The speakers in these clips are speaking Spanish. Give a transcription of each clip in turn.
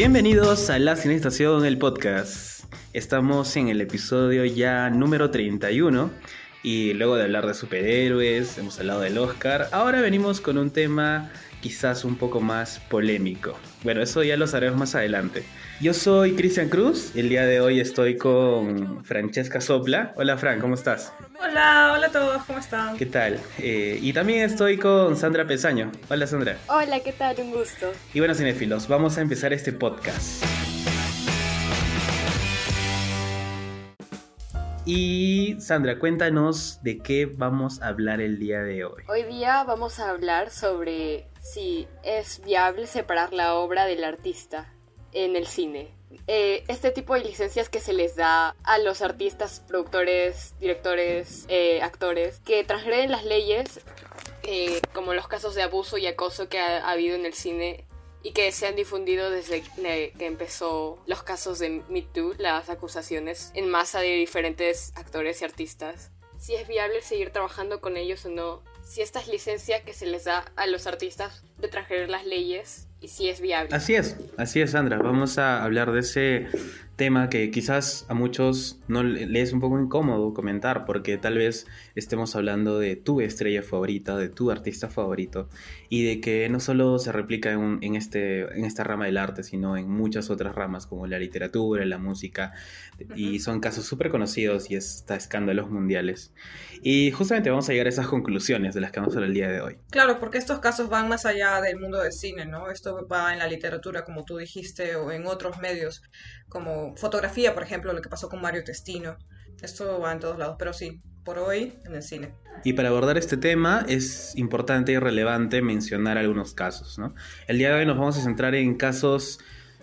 Bienvenidos a La Cinestación, el podcast. Estamos en el episodio ya número 31 y luego de hablar de superhéroes, hemos hablado del Oscar, ahora venimos con un tema quizás un poco más polémico. Bueno, eso ya lo sabremos más adelante. Yo soy Cristian Cruz, el día de hoy estoy con Francesca Sopla. Hola Fran, ¿cómo estás? Hola, hola a todos, ¿cómo están? ¿Qué tal? Eh, y también estoy con Sandra Pesaño. Hola Sandra. Hola, ¿qué tal? Un gusto. Y bueno, cinéfilos, vamos a empezar este podcast. Y Sandra, cuéntanos de qué vamos a hablar el día de hoy. Hoy día vamos a hablar sobre si es viable separar la obra del artista en el cine. Eh, este tipo de licencias que se les da a los artistas, productores, directores, eh, actores, que transgreden las leyes, eh, como los casos de abuso y acoso que ha, habido en el cine y que se han difundido desde que empezó los casos de Me Too, las acusaciones en masa de diferentes actores y artistas. Si es viable seguir trabajando con ellos o no, si esta es licencia que se les da a los artistas de transgredir las leyes y si es viable. Así es, así es, Sandra. Vamos a hablar de ese tema que quizás a muchos no les es un poco incómodo comentar porque tal vez estemos hablando de tu estrella favorita, de tu artista favorito y de que no solo se replica en, este, en esta rama del arte, sino en muchas otras ramas como la literatura, la música y son casos súper conocidos y hasta escándalos mundiales. Y justamente vamos a llegar a esas conclusiones de las que vamos a hablar el día de hoy. Claro, porque estos casos van más allá del mundo del cine, ¿no? Esto va en la literatura, como tú dijiste, o en otros medios como fotografía, por ejemplo, lo que pasó con Mario Testino. Esto va en todos lados, pero sí, por hoy en el cine. Y para abordar este tema es importante y relevante mencionar algunos casos. ¿no? El día de hoy nos vamos a centrar en casos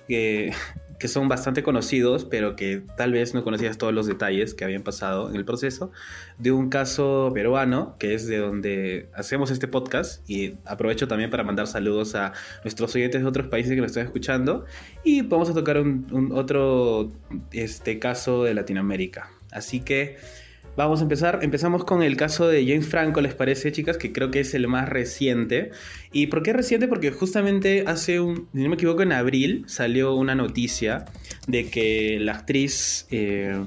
que que son bastante conocidos, pero que tal vez no conocías todos los detalles que habían pasado en el proceso, de un caso peruano, que es de donde hacemos este podcast, y aprovecho también para mandar saludos a nuestros oyentes de otros países que nos están escuchando, y vamos a tocar un, otro este, caso de Latinoamérica. Así que... Vamos a empezar. Empezamos con el caso de James Franco, ¿les parece, chicas? Que creo que es el más reciente. ¿Y por qué reciente? Porque justamente hace un, si no me equivoco, en abril salió una noticia de que la actriz eh,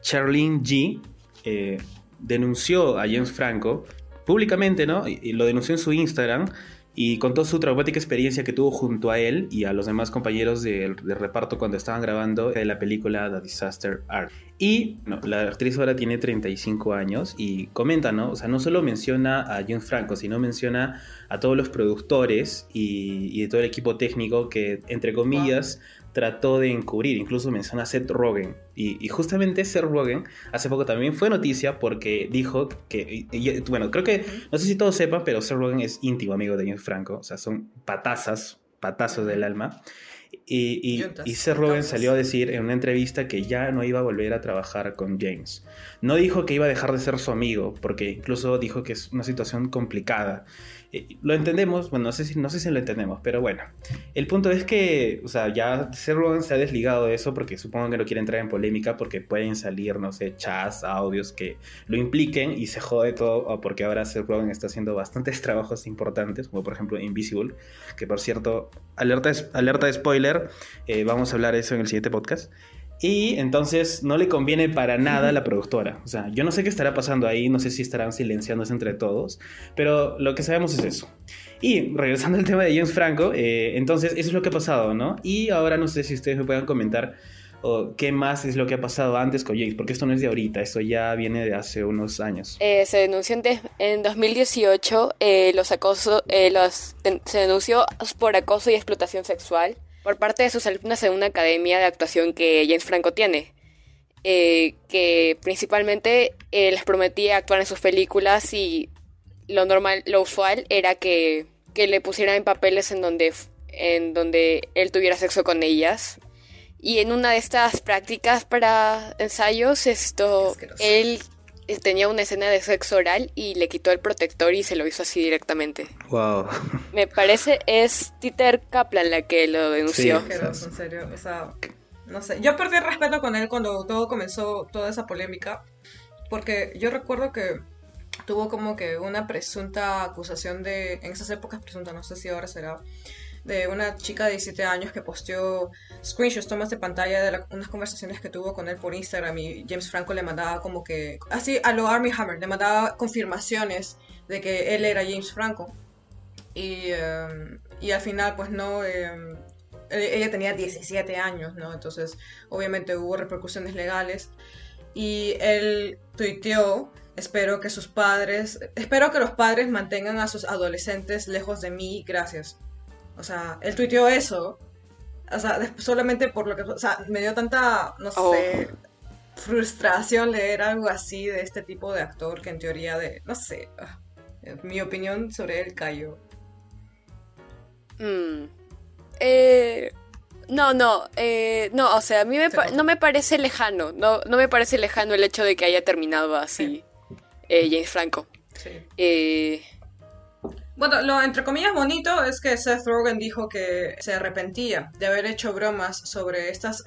Charlene G eh, denunció a James Franco públicamente, ¿no? Y lo denunció en su Instagram y contó su traumática experiencia que tuvo junto a él y a los demás compañeros de, reparto cuando estaban grabando la película The Disaster Art. Y la actriz ahora tiene 35 años y comenta, ¿no? O sea, no solo menciona a James Franco, sino menciona a todos los productores y, y todo el equipo técnico que, entre comillas, trató de encubrir, incluso menciona a Seth Rogen. Y, justamente Seth Rogen hace poco también fue noticia porque dijo que, bueno, creo que, no sé si todos sepan, pero Seth Rogen es íntimo amigo de James Franco, o sea, son patazas, patazos del alma. Y, y, Seth Rogen salió a decir en una entrevista que ya no iba a volver a trabajar con James. No dijo que iba a dejar de ser su amigo, porque incluso dijo que es una situación complicada. Eh, lo entendemos, bueno, no sé, si, no sé si lo entendemos, pero bueno. El punto es que, o sea, ya Seth Rogen se ha desligado de eso porque supongo que no quiere entrar en polémica porque pueden salir, no sé, chats, audios que lo impliquen y se jode todo porque ahora Seth Rogen está haciendo bastantes trabajos importantes, como por ejemplo Invisible, que por cierto, alerta, alerta de spoiler, eh, vamos a hablar de eso en el siguiente podcast. Y entonces no le conviene para nada a la productora. O sea, yo no sé qué estará pasando ahí, no sé si estarán silenciándose entre todos, pero lo que sabemos es eso. Y regresando al tema de James Franco, eh, entonces eso es lo que ha pasado, ¿no? Y ahora no sé si ustedes me puedan comentar o qué más es lo que ha pasado antes con James, porque esto no es de ahorita, esto ya viene de hace unos años. Eh, se denunció en, 2018 eh, los acoso, los, se denunció por acoso y explotación sexual por parte de sus alumnas en una academia de actuación que James Franco tiene, eh, que principalmente eh, les prometía actuar en sus películas y lo normal, lo usual era que, que le pusieran en papeles en donde, en donde él tuviera sexo con ellas. Y en una de estas prácticas para ensayos, esto, él tenía una escena de sexo oral y le quitó el protector y se lo hizo así directamente. Wow. Me parece es Titer Kaplan la que lo denunció. Sí. en serio, o sea, no sé. Yo perdí respeto con él cuando todo comenzó, toda esa polémica, porque yo recuerdo que tuvo como que una presunta acusación de, en esas épocas presunta, no sé si ahora será, de una chica de 17 años que posteó screenshots, tomas de pantalla de unas conversaciones que tuvo con él por Instagram y James Franco le mandaba como que, así a lo Army Hammer, le mandaba confirmaciones de que él era James Franco. Y, em, y al final, pues no, em, e-, ella tenía 17 años, ¿no? Entonces, obviamente hubo repercusiones legales. Y él tuiteó, espero que sus padres, espero que los padres mantengan a sus adolescentes lejos de mí, gracias. O sea, él tuiteó eso, o sea, solamente por lo que, o sea, me dio tanta, no oh. sé, frustración leer algo así de este tipo de actor que en teoría de, no sé, ah, mi opinión sobre él cayó. Mm. Eh, no, no, eh, no, o sea, a mí no me parece lejano, no, no me parece lejano el hecho de que haya terminado así eh, James Franco. Sí. Eh, bueno, lo entre comillas bonito es que Seth Rogen dijo que se arrepentía de haber hecho bromas sobre estas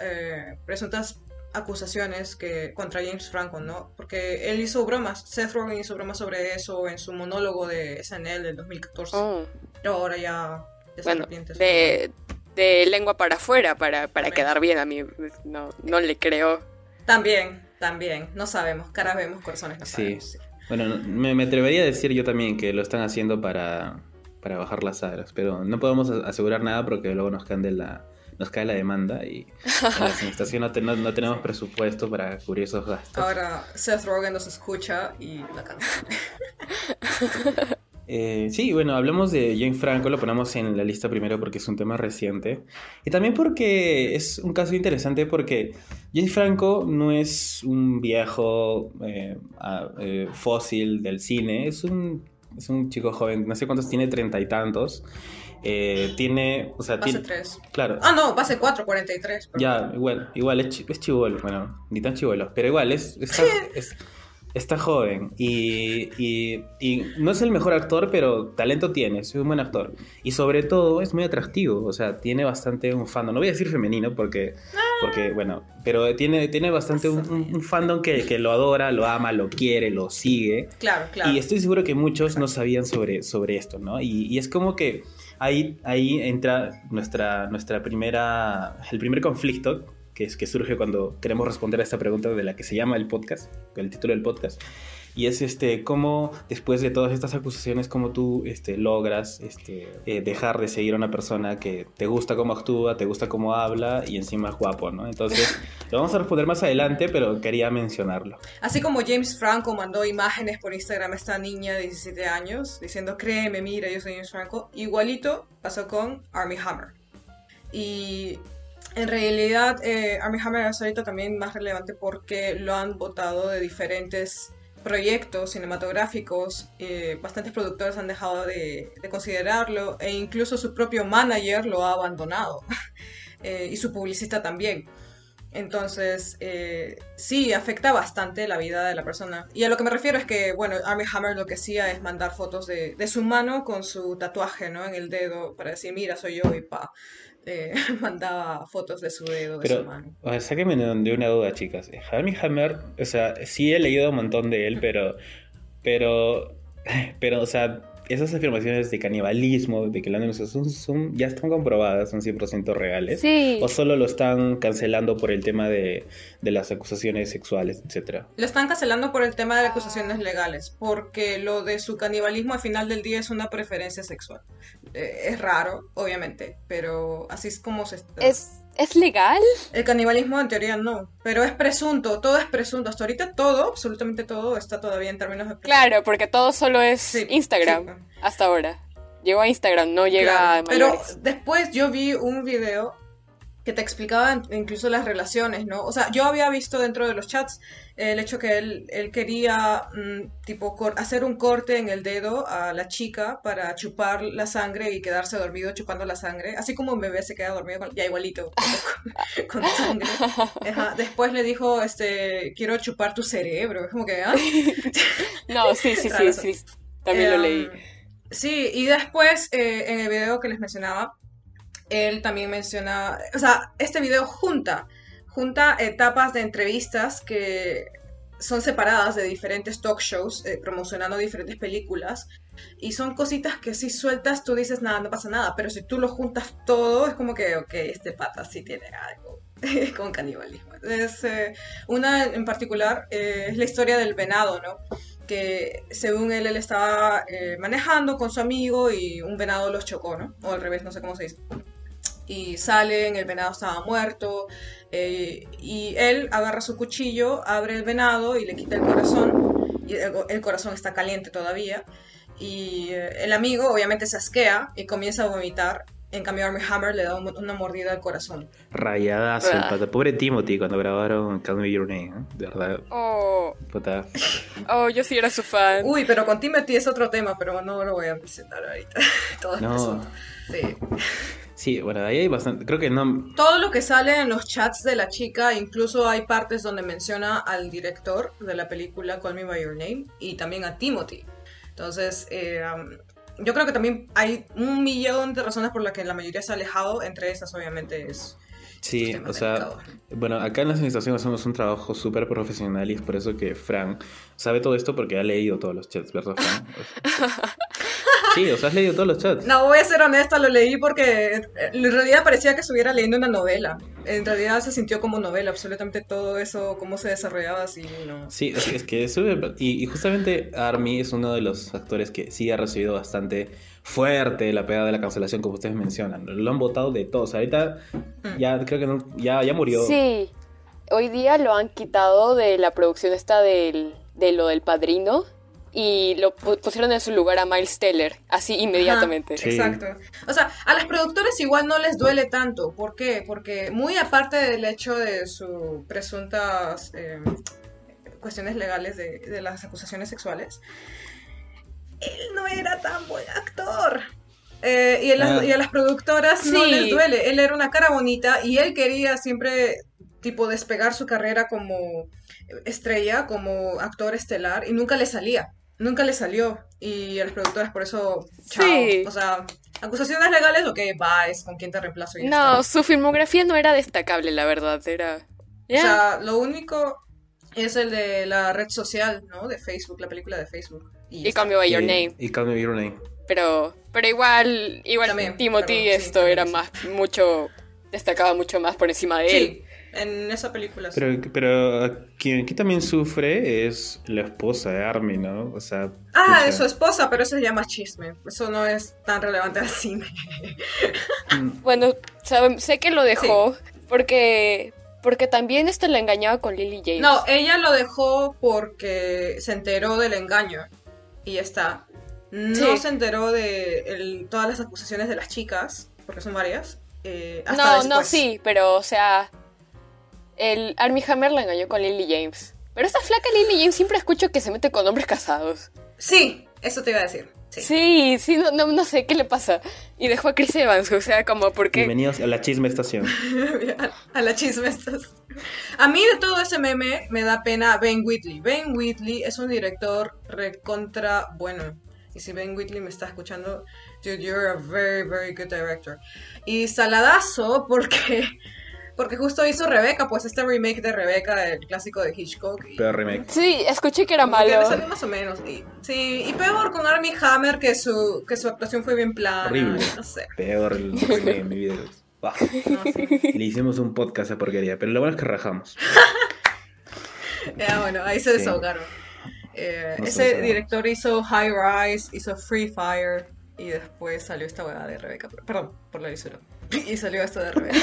presuntas acusaciones que contra James Franco, ¿no? Porque él hizo bromas, Seth Rogen hizo bromas sobre eso en su monólogo de SNL del 2014. Pero ahora ya bueno, de, de, lengua para afuera, para, para quedar bien. A mí no, no le creo. También, también. No sabemos. Caras vemos, corazones no sí. Bueno, me, atrevería a decir yo también que lo están haciendo para, para bajar las aras, pero no podemos asegurar nada porque luego nos cae la, nos cae la demanda y en la administración no, no, tenemos presupuesto para cubrir esos gastos. Ahora Seth Rogen nos escucha y la canta. Eh, sí, bueno, hablamos de Jane Franco, lo ponemos en la lista primero porque es un tema reciente. Y también porque es un caso interesante porque Jane Franco no es un viejo eh, eh, fósil del cine, es un, es un chico joven, no sé cuántos tiene, treinta y tantos. tiene, o sea, base 3. Claro. Ah, no, base 4, 43. Ya, igual, igual es, es chivolo, bueno, ni tan chivolo, pero igual es, es Está joven y, y, no es el mejor actor, pero talento tiene, es un buen actor. Y sobre todo es muy atractivo, o sea, tiene bastante un fandom, no voy a decir femenino porque, porque bueno, pero tiene, tiene bastante un, fandom que, que, lo adora, lo ama, lo quiere, lo sigue. Claro, claro. Y estoy seguro que muchos no sabían sobre, sobre esto, ¿no? Y, y es como que ahí, ahí entra nuestra, nuestra primera, el primer conflicto que, es, que surge cuando queremos responder a esta pregunta de la que se llama el podcast, el título del podcast. Y es este, cómo después de todas estas acusaciones, cómo tú este, logras este, eh, dejar de seguir a una persona que te gusta cómo actúa, te gusta cómo habla y encima es guapo, ¿no? Entonces, lo vamos a responder más adelante, pero quería mencionarlo. Así como James Franco mandó imágenes por Instagram a esta niña de 17 años diciendo, créeme, mira, yo soy James Franco, igualito pasó con Army Hammer. Y en realidad, eh, Hammer es ahorita también más relevante porque lo han votado de diferentes proyectos cinematográficos, eh, bastantes productores han dejado de, considerarlo e incluso su propio manager lo ha abandonado eh, y su publicista también. Entonces, eh, sí, afecta bastante la vida de la persona. Y a lo que me refiero es que, bueno, Armie Hammer lo que hacía es mandar fotos de, de su mano con su tatuaje, ¿no? En el dedo para decir, mira, soy yo y pa. Eh, mandaba fotos de su dedo, de su mano. O sea, sáquenme de una duda, chicas. Armie Hammer, o sea, sí he leído un montón de él, pero, pero, pero, o sea, esas afirmaciones de canibalismo, de que la son, son, ya están comprobadas, son 100% reales. Sí. O solo lo están cancelando por el tema de, de las acusaciones sexuales, etcétera. Lo están cancelando por el tema de las acusaciones legales, porque lo de su canibalismo al final del día es una preferencia sexual. Eh, es raro, obviamente, pero así es como se está. Es ¿Es legal? El canibalismo en teoría no, pero es presunto, todo es presunto. Hasta ahorita todo, absolutamente todo, está todavía en términos de... Claro, porque todo solo es Instagram hasta ahora. Llegó a Instagram, no llega a Pero después yo vi un video que te explicaba incluso las relaciones, ¿no? O sea, yo había visto dentro de los chats el hecho que él, él quería, mm, tipo, hacer un corte en el dedo a la chica para chupar la sangre y quedarse dormido chupando la sangre, así como un bebé se queda dormido, ya igualito, con, sangre. Después le dijo, este, quiero chupar tu cerebro, es como que, ¿ah? no, sí, sí, sí, sí, también lo leí. Em, sí, y después, eh, en el video que les mencionaba, él también menciona, o sea, este video junta, junta etapas de entrevistas que son separadas de diferentes talk shows eh, promocionando diferentes películas y son cositas que si sueltas tú dices nada, no pasa nada, pero si tú lo juntas todo es como que, ok, este pata sí tiene algo con canibalismo. Es, eh, una en particular eh, es la historia del venado, ¿no? Que según él, él estaba eh, manejando con su amigo y un venado los chocó, ¿no? O al revés, no sé cómo se dice. Y salen, el venado estaba muerto, y él agarra su cuchillo, abre el venado y le quita el corazón, y el corazón está caliente todavía, y el amigo obviamente se asquea y comienza a vomitar en cambio, Armie Hammer le da una mordida al corazón. Rayadazo el pata. Pobre Timothy cuando grabaron Call Me Your Name, ¿eh? De verdad. Oh. Oh, yo sí era su fan. Uy, pero con Timothy es otro tema, pero no lo voy a presentar ahorita. Todo no. Sí. Sí, bueno, ahí hay bastante. Creo que no. Todo lo que sale en los chats de la chica, incluso hay partes donde menciona al director de la película Call Me By Your Name y también a Timothy. Entonces, eh, yo creo que también hay un millón de razones por las que la mayoría se ha alejado, entre esas obviamente es... Sí, o sea, bueno, acá en la administración hacemos un trabajo súper profesional y es por eso que Frank sabe todo esto porque ha leído todos los chats, ¿verdad, Frank? Sí, o sea, has leído todos los chats. No, voy a ser honesta, lo leí porque en realidad parecía que estuviera leyendo una novela. En realidad se sintió como novela, absolutamente todo eso, cómo se desarrollaba así, ¿no? Sí, es que, es y, y, justamente Army es uno de los actores que sí ha recibido bastante fuerte la pegada de la cancelación, como ustedes mencionan. Lo han votado de todos. Ahorita mm. ya creo que ya, ya murió. Sí, hoy día lo han quitado de la producción esta del, de lo del padrino y lo pusieron en su lugar a Miles Teller, así inmediatamente. Exacto. O sea, a las productores igual no les duele tanto. ¿Por qué? Porque muy aparte del hecho de sus presuntas eh, cuestiones legales de, las acusaciones sexuales, él no era tan buen actor. Eh, y, a ah. las productoras no les duele. Él era una cara bonita y él quería siempre tipo despegar su carrera como estrella, como actor estelar y nunca le salía nunca le salió y a los productores por eso, chao. O sea, acusaciones legales, ok, va, es con quién te reemplazo. Y no, su filmografía no era destacable, la verdad, era... O sea, lo único es el de la red social, ¿no? De Facebook, la película de Facebook. Y, Call Me By Your Name. Y Call Me By Your Name. Pero, pero igual, igual Timothy esto era más, mucho, destacaba mucho más por encima de él en esa película. Pero, pero quien aquí también sufre es la esposa de Army, ¿no? O sea. Ah, es su esposa, pero eso se llama chisme. Eso no es tan relevante al cine. Mm. bueno, sé que lo dejó porque. Porque también esto la engañaba con Lily James. No, ella lo dejó porque se enteró del engaño. Y ya está. No se enteró de todas las acusaciones de las chicas, porque son varias. Eh, no, no, sí, pero o sea, el Army Hammer la engañó con Lily James. Pero esta flaca Lily James siempre escucho que se mete con hombres casados. Sí, eso te iba a decir. Sí, sí, no, no, sé qué le pasa. Y dejó a Chris Evans, o sea, como porque... Bienvenidos a la chisme estación. a la chisme estación. A mí de todo ese meme me da pena Ben Whitley. Ben Whitley es un director recontra bueno. Y si Ben Whitley me está escuchando, dude, you're a very, very good director. Y saladazo porque porque justo hizo Rebeca, pues este remake de Rebeca, el clásico de Hitchcock. peor remake. Sí, escuché que era malo. Que más o menos. Y, sí, y peor con Armie Hammer, que su, que su actuación fue bien plana. Horrible. No sé. Peor remake en mi vida. Le hicimos un podcast a porquería, pero lo bueno es que rajamos. ya, bueno, ahí se desahogaron. Eh, ese director hizo High Rise, hizo Free Fire y después salió esta hueá de Rebeca. Perdón, por la visura. Y salió esto de Rebeca.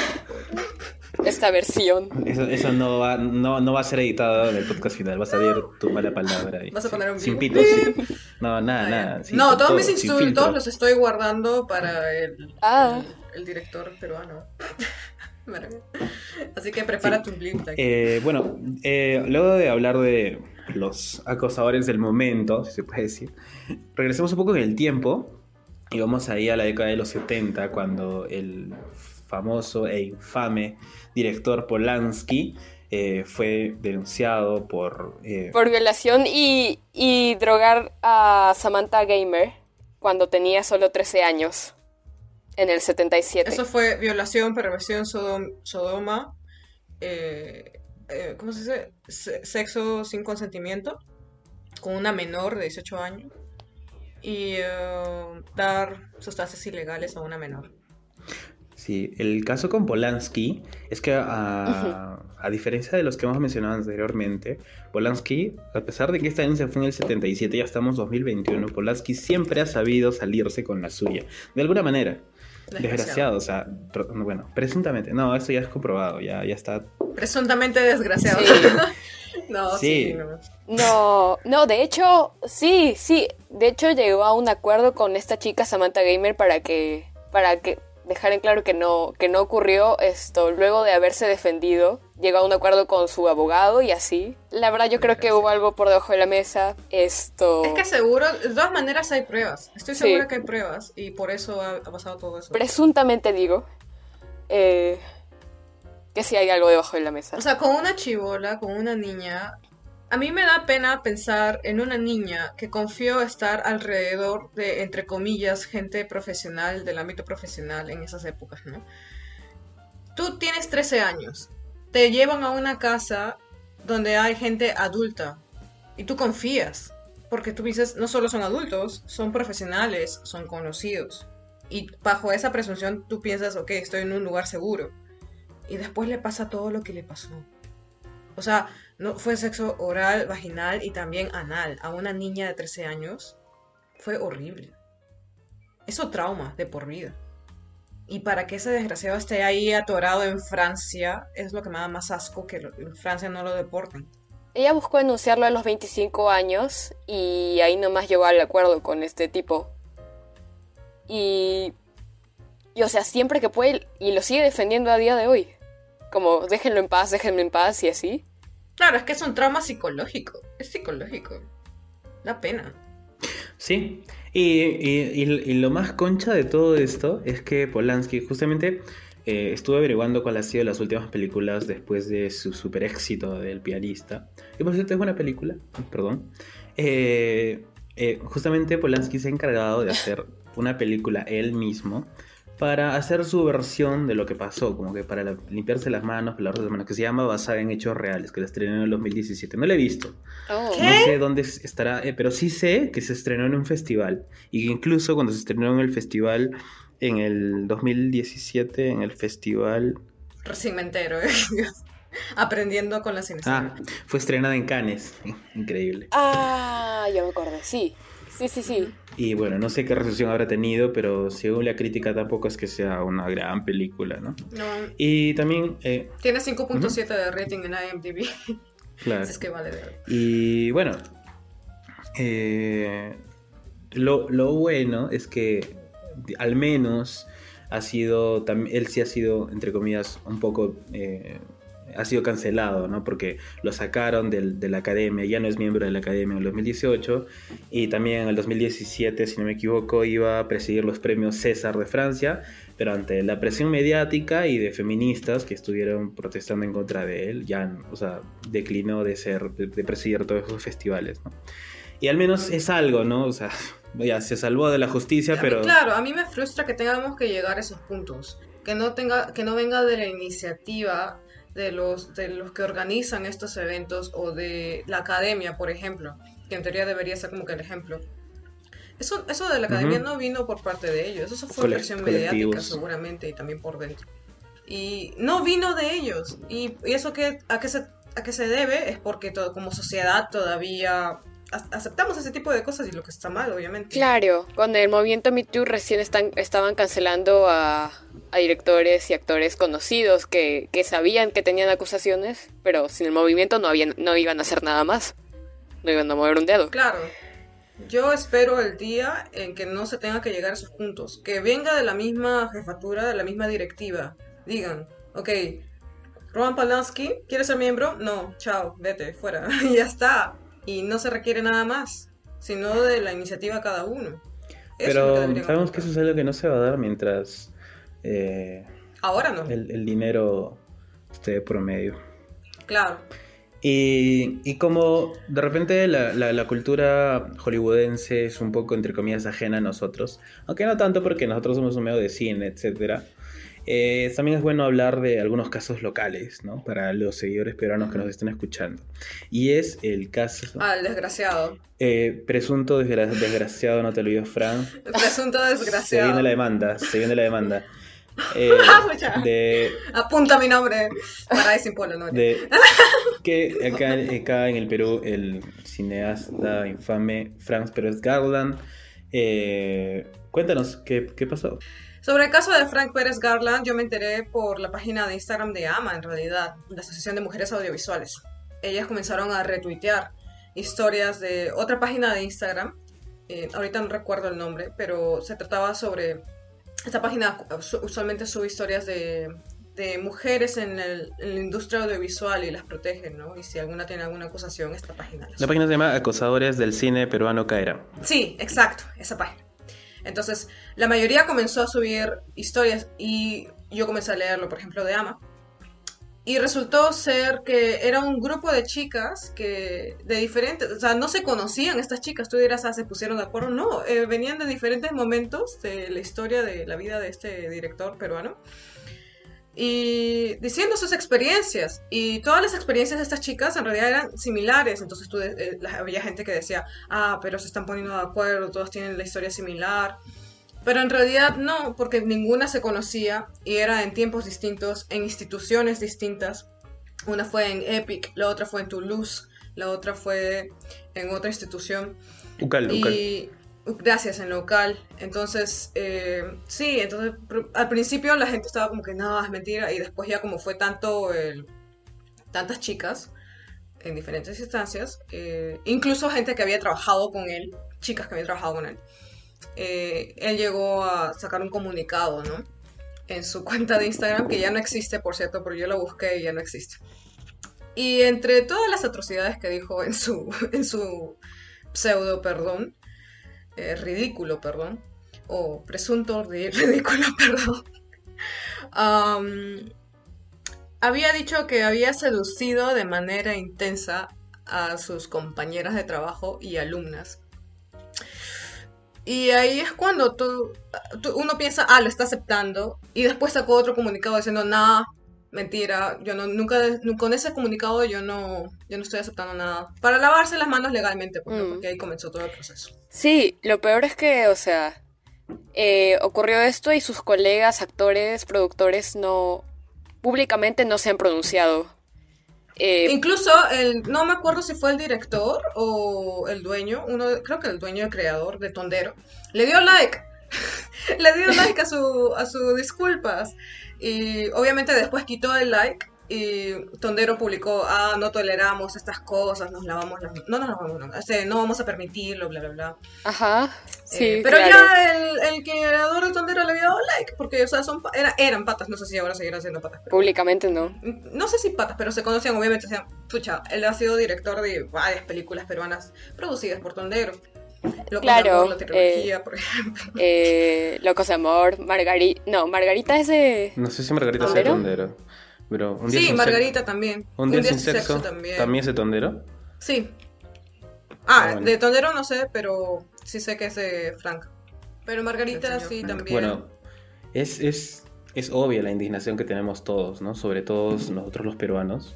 esta versión. Eso, no, va, no, no, va a ser editado en el podcast final, va a salir tu mala palabra ahí. ¿Vas a poner un Sin pitos, sí. No, nada, nada. no, todos mis insultos los estoy guardando para el, ah. el, director peruano. Así que prepara tu blip. Eh, bueno, eh, luego de hablar de los acosadores del momento, si se puede decir, regresemos un poco en el tiempo y vamos ahí a la década de los 70, cuando el famoso e infame director Polanski eh, fue denunciado por... Eh, por violación y, y, drogar a Samantha Gamer cuando tenía solo 13 años, en el 77. Eso fue violación, perversión, sodoma, eh, ¿cómo se dice? Sexo sin consentimiento, con una menor de 18 años. y eh, dar sustancias ilegales a una menor. Sí, el caso con Polanski es que a, a, diferencia de los que hemos mencionado anteriormente, Polanski, a pesar de que esta se fue en el 77, ya estamos en 2021, Polanski siempre ha sabido salirse con la suya, de alguna manera. Desgraciado, o sea, bueno, presuntamente, no, eso ya es comprobado, ya, ya está. Presuntamente desgraciado. no, sí. no. no, de hecho, sí, sí, de hecho llegó a un acuerdo con esta chica Samantha Gamer para que, para que dejar en claro que no, que no ocurrió esto luego de haberse defendido. Llegó a un acuerdo con su abogado y así. La verdad yo creo que hubo algo por debajo de la mesa. Esto... Es que seguro, de todas maneras hay pruebas. Estoy segura que hay pruebas y por eso ha, pasado todo eso. Presuntamente digo. Eh, que sí hay algo debajo de la mesa. O sea, con una chivola, con una niña, a mí me da pena pensar en una niña que confió estar alrededor de, entre comillas, gente profesional del ámbito profesional en esas épocas, ¿no? Tú tienes 13 años, te llevan a una casa donde hay gente adulta y tú confías, porque tú dices, no solo son adultos, son profesionales, son conocidos. Y bajo esa presunción tú piensas, ok, estoy en un lugar seguro. Y después le pasa todo lo que le pasó. O sea, no fue sexo oral, vaginal y también anal a una niña de 13 años. Fue horrible. Eso trauma de por vida. Y para que ese desgraciado esté ahí atorado en Francia, es lo que me da más asco que en Francia no lo deporten. Ella buscó denunciarlo a los 25 años y ahí nomás llegó al acuerdo con este tipo. Y, y o sea, siempre que puede, y lo sigue defendiendo a día de hoy. Como, déjenlo en paz, déjenme en paz y así. Claro, es que es un trauma psicológico. Es psicológico. Da pena. Sí. Y, lo más concha de todo esto es que Polanski justamente eh, estuvo averiguando cuáles han sido las últimas películas después de su super éxito del pianista. Y por cierto, es buena película, perdón. Eh, eh, justamente Polanski se ha encargado de hacer una película él mismo para hacer su versión de lo que pasó, como que para limpiarse las manos, lavarse las manos, que se llama Basada en Hechos Reales, que la estrenó en el 2017. No la he visto. Oh. No sé dónde estará, eh, pero sí sé que se estrenó en un festival. Y que incluso cuando se estrenó en el festival en el 2017, en el festival... Recién me entero, eh. Aprendiendo con la cine. Ah, fue estrenada en Cannes. Increíble. Ah, ya me acordé, sí. Sí, sí, sí. Y bueno, no sé qué recepción habrá tenido, pero según la crítica tampoco es que sea una gran película, ¿no? No. Y también... Eh, Tiene 5.7 de rating en IMDb. Claro. es que vale de Y bueno, eh, lo, lo, bueno es que al menos ha sido, él sí ha sido, entre comillas, un poco eh, ha sido cancelado, ¿no? Porque lo sacaron de la academia, ya no es miembro de la academia en el 2018 y también en el 2017, si no me equivoco, iba a presidir los premios César de Francia, pero ante la presión mediática y de feministas que estuvieron protestando en contra de él, ya, o sea, declinó de ser, de, presidir todos esos festivales, ¿no? Y al menos es algo, ¿no? O sea, ya se salvó de la justicia, pero... claro, a mí me frustra que tengamos que llegar a esos puntos. Que no, tenga, que no venga de la iniciativa de los, de los que organizan estos eventos o de la academia, por ejemplo, que en teoría debería ser como que el ejemplo. Eso, eso de la academia no vino por parte de ellos, eso fue presión mediática seguramente y también por dentro. Y no vino de ellos. Y, eso que, a, qué se, a qué se debe es porque todo, como sociedad todavía aceptamos ese tipo de cosas y lo que está mal, obviamente. Claro, cuando el movimiento Me Too recién están, estaban cancelando a, a directores y actores conocidos que, que, sabían que tenían acusaciones, pero sin el movimiento no, habían, no iban a hacer nada más. No iban a mover un dedo. Claro. Yo espero el día en que no se tenga que llegar a esos puntos. Que venga de la misma jefatura, de la misma directiva. Digan, ok, Roman Polanski, ¿quieres ser miembro? No, chao, vete, fuera. y ya está y no se requiere nada más, sino de la iniciativa cada uno. Pero sabemos que eso es algo que no se va a dar mientras... Eh, Ahora no. El, dinero esté promedio. Claro. Y, y, como de repente la, la, cultura hollywoodense es un poco, entre comillas, ajena a nosotros, aunque no tanto porque nosotros somos un medio de cine, etc. Eh, también es bueno hablar de algunos casos locales, ¿no? Para los seguidores peruanos que nos estén escuchando. Y es el caso... Ah, el desgraciado. Eh, presunto desgra desgraciado, no te olvides, Fran. Presunto desgraciado. Se viene la demanda, se viene la demanda. Eh, de, Apunta mi nombre para ese polo, ¿no? De, que acá, acá, en el Perú el cineasta infame Franz Pérez Garland. Eh, cuéntanos, ¿qué, ¿qué pasó? Sobre el caso de Frank Pérez Garland, yo me enteré por la página de Instagram de AMA, en realidad, la Asociación de Mujeres Audiovisuales. Ellas comenzaron a retuitear historias de otra página de Instagram, eh, ahorita no recuerdo el nombre, pero se trataba sobre... Esta página usualmente sube historias de, de mujeres en, el, en, la industria audiovisual y las protegen, ¿no? Y si alguna tiene alguna acusación, esta página. La página se llama Acosadores del Cine Peruano Caerá. Sí, exacto, esa página. Entonces, la mayoría comenzó a subir historias y yo comencé a leerlo, por ejemplo, de Ama. Y resultó ser que era un grupo de chicas que de diferentes, o sea, no se conocían estas chicas, tú dirás, ah, se pusieron de acuerdo, no, eh, venían de diferentes momentos de la historia de la vida de este director peruano y diciendo sus experiencias. Y todas las experiencias de estas chicas en realidad eran similares. Entonces tú, eh, había gente que decía, ah, pero se están poniendo de acuerdo, todos tienen la historia similar. Pero en realidad no, porque ninguna se conocía y era en tiempos distintos, en instituciones distintas. Una fue en Epic, la otra fue en Toulouse, la otra fue en otra institución. y Gracias, en local. Entonces, eh, sí, entonces al principio la gente estaba como que no, es mentira. Y después ya como fue tanto tantas chicas en diferentes instancias, incluso gente que había trabajado con él, chicas que habían trabajado con él, eh, él llegó a sacar un comunicado, ¿no? En su cuenta de Instagram, que ya no existe, por cierto, pero yo lo busqué y ya no existe. Y entre todas las atrocidades que dijo en su, en su pseudo perdón, eh, ridículo, perdón, o presunto ridículo, perdón, había dicho que había seducido de manera intensa a sus compañeras de trabajo y alumnas. Y ahí es cuando tú, uno piensa, ah, lo está aceptando, y después sacó otro comunicado diciendo, nada, mentira, yo no, nunca, con ese comunicado yo no, yo no estoy aceptando nada. Para lavarse las manos legalmente, porque, mm. porque ahí comenzó todo el proceso. Sí, lo peor es que, o sea, eh, ocurrió esto y sus colegas, actores, productores, no, públicamente no se han pronunciado. Eh, Incluso, el, no me acuerdo si fue el director o el dueño, uno, creo que el dueño, el creador de Tondero, le dio like. le dio like a su, a sus disculpas. Y obviamente después quitó el like y Tondero publicó, ah, no toleramos estas cosas, nos lavamos las... No, no, no, no, este, no vamos a permitirlo, bla, bla, bla. Ajá, eh, sí, Pero ya el, el, creador de Tondero le había dado like, porque, o sea, son, era, eran patas, no sé si ahora seguirán siendo patas. Públicamente no. No sé si patas, pero se conocían, obviamente, o sea, pucha, él ha sido director de varias películas peruanas producidas por Tondero. Locos claro, de amor, la trilogía, eh, por ejemplo. Eh, Locos de Amor, Margarita. No, Margarita es de. No sé si Margarita es de Tondero. Pero un día sí, Margarita también. Un día, sin, sexo, también. ¿También es de Tondero? Sí. Ah, ah de Tondero no sé, pero sí sé que es de Frank. Pero Margarita sí también. Bueno, es, es, es obvia la indignación que tenemos todos, ¿no? Sobre todo nosotros los peruanos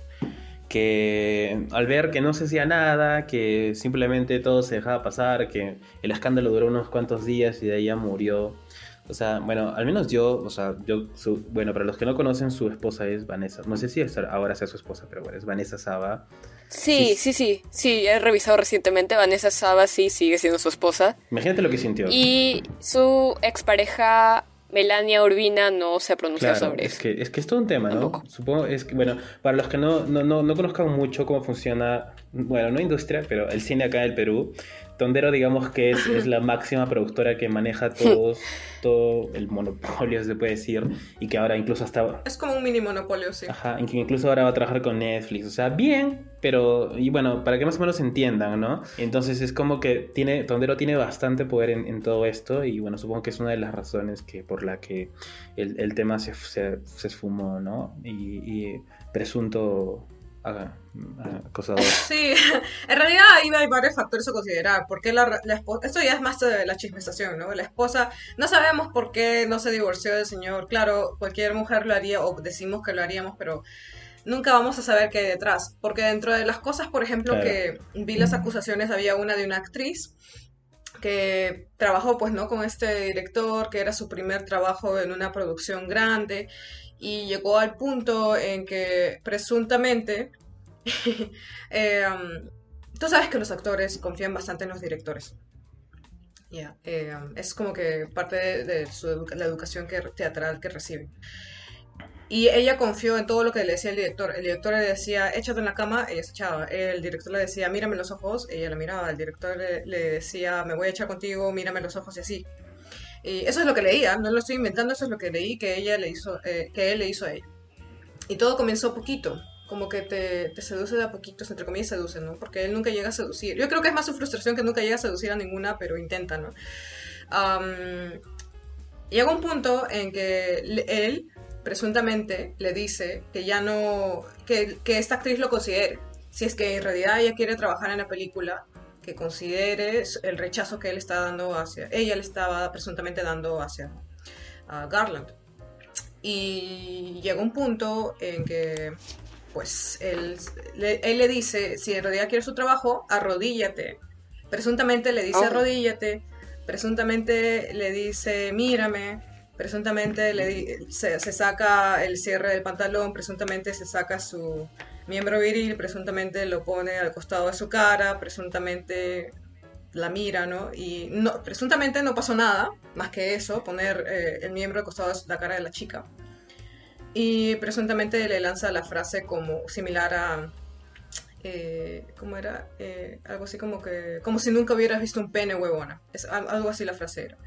que al ver que no se hacía nada, que simplemente todo se dejaba pasar, que el escándalo duró unos cuantos días y de ahí ya murió. O sea, bueno, al menos yo, o sea, yo, bueno, para los que no conocen, su esposa es Vanessa. No sé si ahora sea su esposa, pero bueno, es Vanessa Saba. Sí, sí, sí, sí, he revisado recientemente. Vanessa Saba sí sigue siendo su esposa. Imagínate lo que sintió. Y su expareja Melania Urbina no se ha pronunciado sobre es Que, es que es todo un tema, ¿no? Supongo, es que, bueno, para los que no, no, no, no conozcan mucho cómo funciona, bueno, no industria, pero el cine acá en el Perú, Tondero digamos que es, es la máxima productora que maneja todos todo el monopolio, se puede decir, y que ahora incluso hasta... Es como un mini monopolio, sí. Ajá, y que incluso ahora va a trabajar con Netflix, o sea, bien, pero, y bueno, para que más o menos entiendan, ¿no? Entonces es como que tiene, Tondero tiene bastante poder en, todo esto, y bueno, supongo que es una de las razones que por la que el, el tema se, se, esfumó, ¿no? Y, y presunto acosador. Sí, en realidad ahí hay varios factores a considerar. Porque la, la esposa, esto ya es más de la chismestación, ¿no? La esposa, no sabemos por qué no se divorció del señor. Claro, cualquier mujer lo haría o decimos que lo haríamos, pero nunca vamos a saber qué hay detrás. Porque dentro de las cosas, por ejemplo, que vi las acusaciones, había una de una actriz que trabajó pues no con este director, que era su primer trabajo en una producción grande y llegó al punto en que presuntamente eh, tú sabes que los actores confían bastante en los directores. Eh, um, es como que parte de, la educación que, teatral que reciben. Y ella confió en todo lo que le decía el director. El director le decía, échate en la cama, ella se echaba. El director le decía, mírame los ojos, ella la miraba. El director le, decía, me voy a echar contigo, mírame los ojos y así. Y eso es lo que leía, no lo estoy inventando, eso es lo que leí que ella le hizo, eh, que él le hizo a ella. Y todo comenzó poquito, como que te, te, seduce de a poquitos, entre comillas seduce, ¿no? Porque él nunca llega a seducir. Yo creo que es más su frustración que nunca llega a seducir a ninguna, pero intenta, ¿no? llega un punto en que él presuntamente le dice que ya no, que, que, esta actriz lo considere. Si es que en realidad ella quiere trabajar en la película, que considere el rechazo que él está dando hacia, ella le estaba presuntamente dando hacia Garland. Y llega un punto en que, pues, él le, él le dice, si en realidad quiere su trabajo, arrodíllate. Presuntamente le dice, oh. arrodíllate. Presuntamente le dice, mírame presuntamente le se, saca el cierre del pantalón, presuntamente se saca su miembro viril, presuntamente lo pone al costado de su cara, presuntamente la mira, ¿no? Y no, presuntamente no pasó nada, más que eso, poner eh, el miembro al costado de la cara de la chica. Y presuntamente le lanza la frase como similar a... Eh, ¿Cómo era? Eh, algo así como que... Como si nunca hubieras visto un pene huevona. Es, algo así la frase era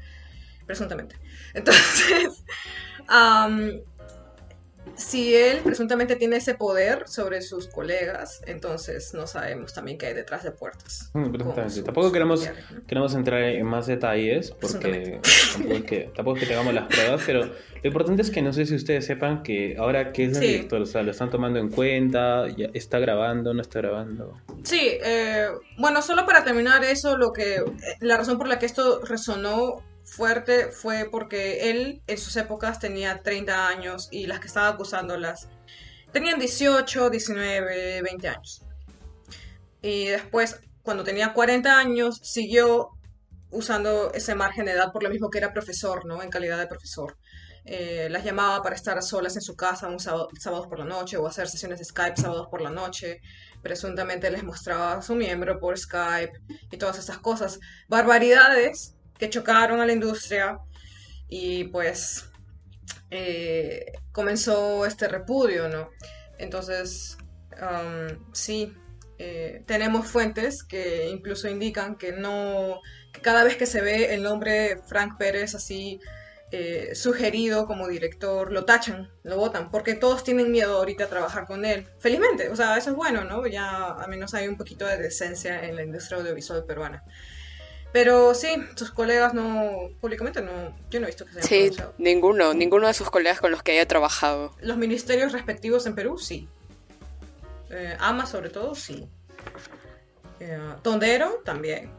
presuntamente. Entonces, si él presuntamente tiene ese poder sobre sus colegas, entonces no sabemos también qué hay detrás de puertas. Mm, tampoco queremos, queremos entrar en más detalles porque tampoco es, que, tampoco que tengamos las pruebas, pero lo importante es que no sé si ustedes sepan que ahora que es el director, o sea, lo están tomando en cuenta, ya está grabando, no está grabando. Sí, eh, bueno, solo para terminar eso, lo que eh, la razón por la que esto resonó fuerte fue porque él en sus épocas tenía 30 años y las que estaba acusándolas tenían 18, 19, 20 años. Y después, cuando tenía 40 años, siguió usando ese margen de edad por lo mismo que era profesor, ¿no? En calidad de profesor. Eh, las llamaba para estar solas en su casa un sábado, sábados por la noche o hacer sesiones de Skype sábados por la noche. Presuntamente les mostraba su miembro por Skype y todas esas cosas. Barbaridades que chocaron a la industria y pues eh, comenzó este repudio, ¿no? Entonces, um, sí, eh, tenemos fuentes que incluso indican que no, que cada vez que se ve el nombre Frank Pérez así eh, sugerido como director, lo tachan, lo votan, porque todos tienen miedo ahorita a trabajar con él. Felizmente, o sea, eso es bueno, ¿no? Ya al menos hay un poquito de decencia en la industria audiovisual peruana. Pero sí, sus colegas no, públicamente no, yo no he visto que se hayan Sí, ninguno, ninguno de sus colegas con los que haya trabajado. Los ministerios respectivos en Perú, sí. Eh, Ama, sobre todo, sí. Eh, Tondero, también.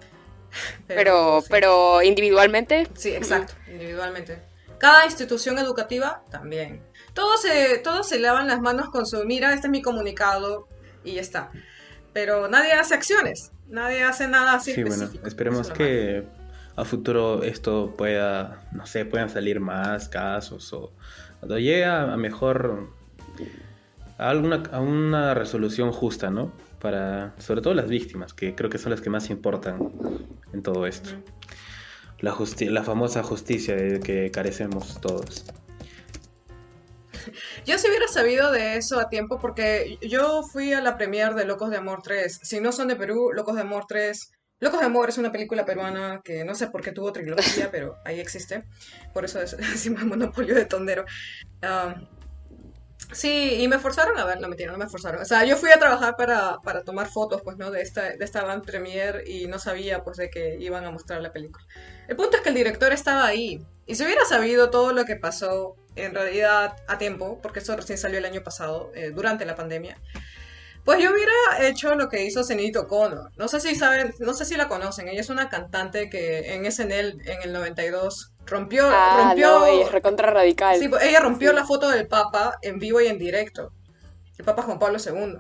Pero, pero, individualmente. Sí, exacto, individualmente. Cada institución educativa, también. Todos se, todos se lavan las manos con su, mira, este es mi comunicado y ya está. Pero nadie hace acciones. Nadie hace nada así. Sí, bueno, esperemos que a futuro esto pueda, no sé, puedan salir más casos o cuando llegue a, mejor a, alguna, a una resolución justa, ¿no? Para, sobre todo las víctimas, que creo que son las que más importan en todo esto. La, la famosa justicia de que carecemos todos. Yo si hubiera sabido de eso a tiempo porque yo fui a la premiere de Locos de Amor 3. Si no son de Perú, Locos de Amor 3... Locos de Amor es una película peruana que no sé por qué tuvo trilogía, pero ahí existe. Por eso decimos monopolio de tondero. sí, y me forzaron a ver, no mentira, no me forzaron. O sea, yo fui a trabajar para, para tomar fotos, pues, ¿no? De esta, de esta van premiere y no sabía, pues, de que iban a mostrar la película. El punto es que el director estaba ahí. Y si hubiera sabido todo lo que pasó en realidad a tiempo, porque eso recién salió el año pasado, eh, durante la pandemia, Pues yo hubiera hecho lo que hizo Cenito Cono. No sé si saben, no sé si la conocen. Ella es una cantante que en SNL en el 92 rompió, Ah, rompió, no, ella es recontra radical. sí, pues, ella rompió Sí. la foto del Papa en vivo y en directo. El Papa Juan Pablo II.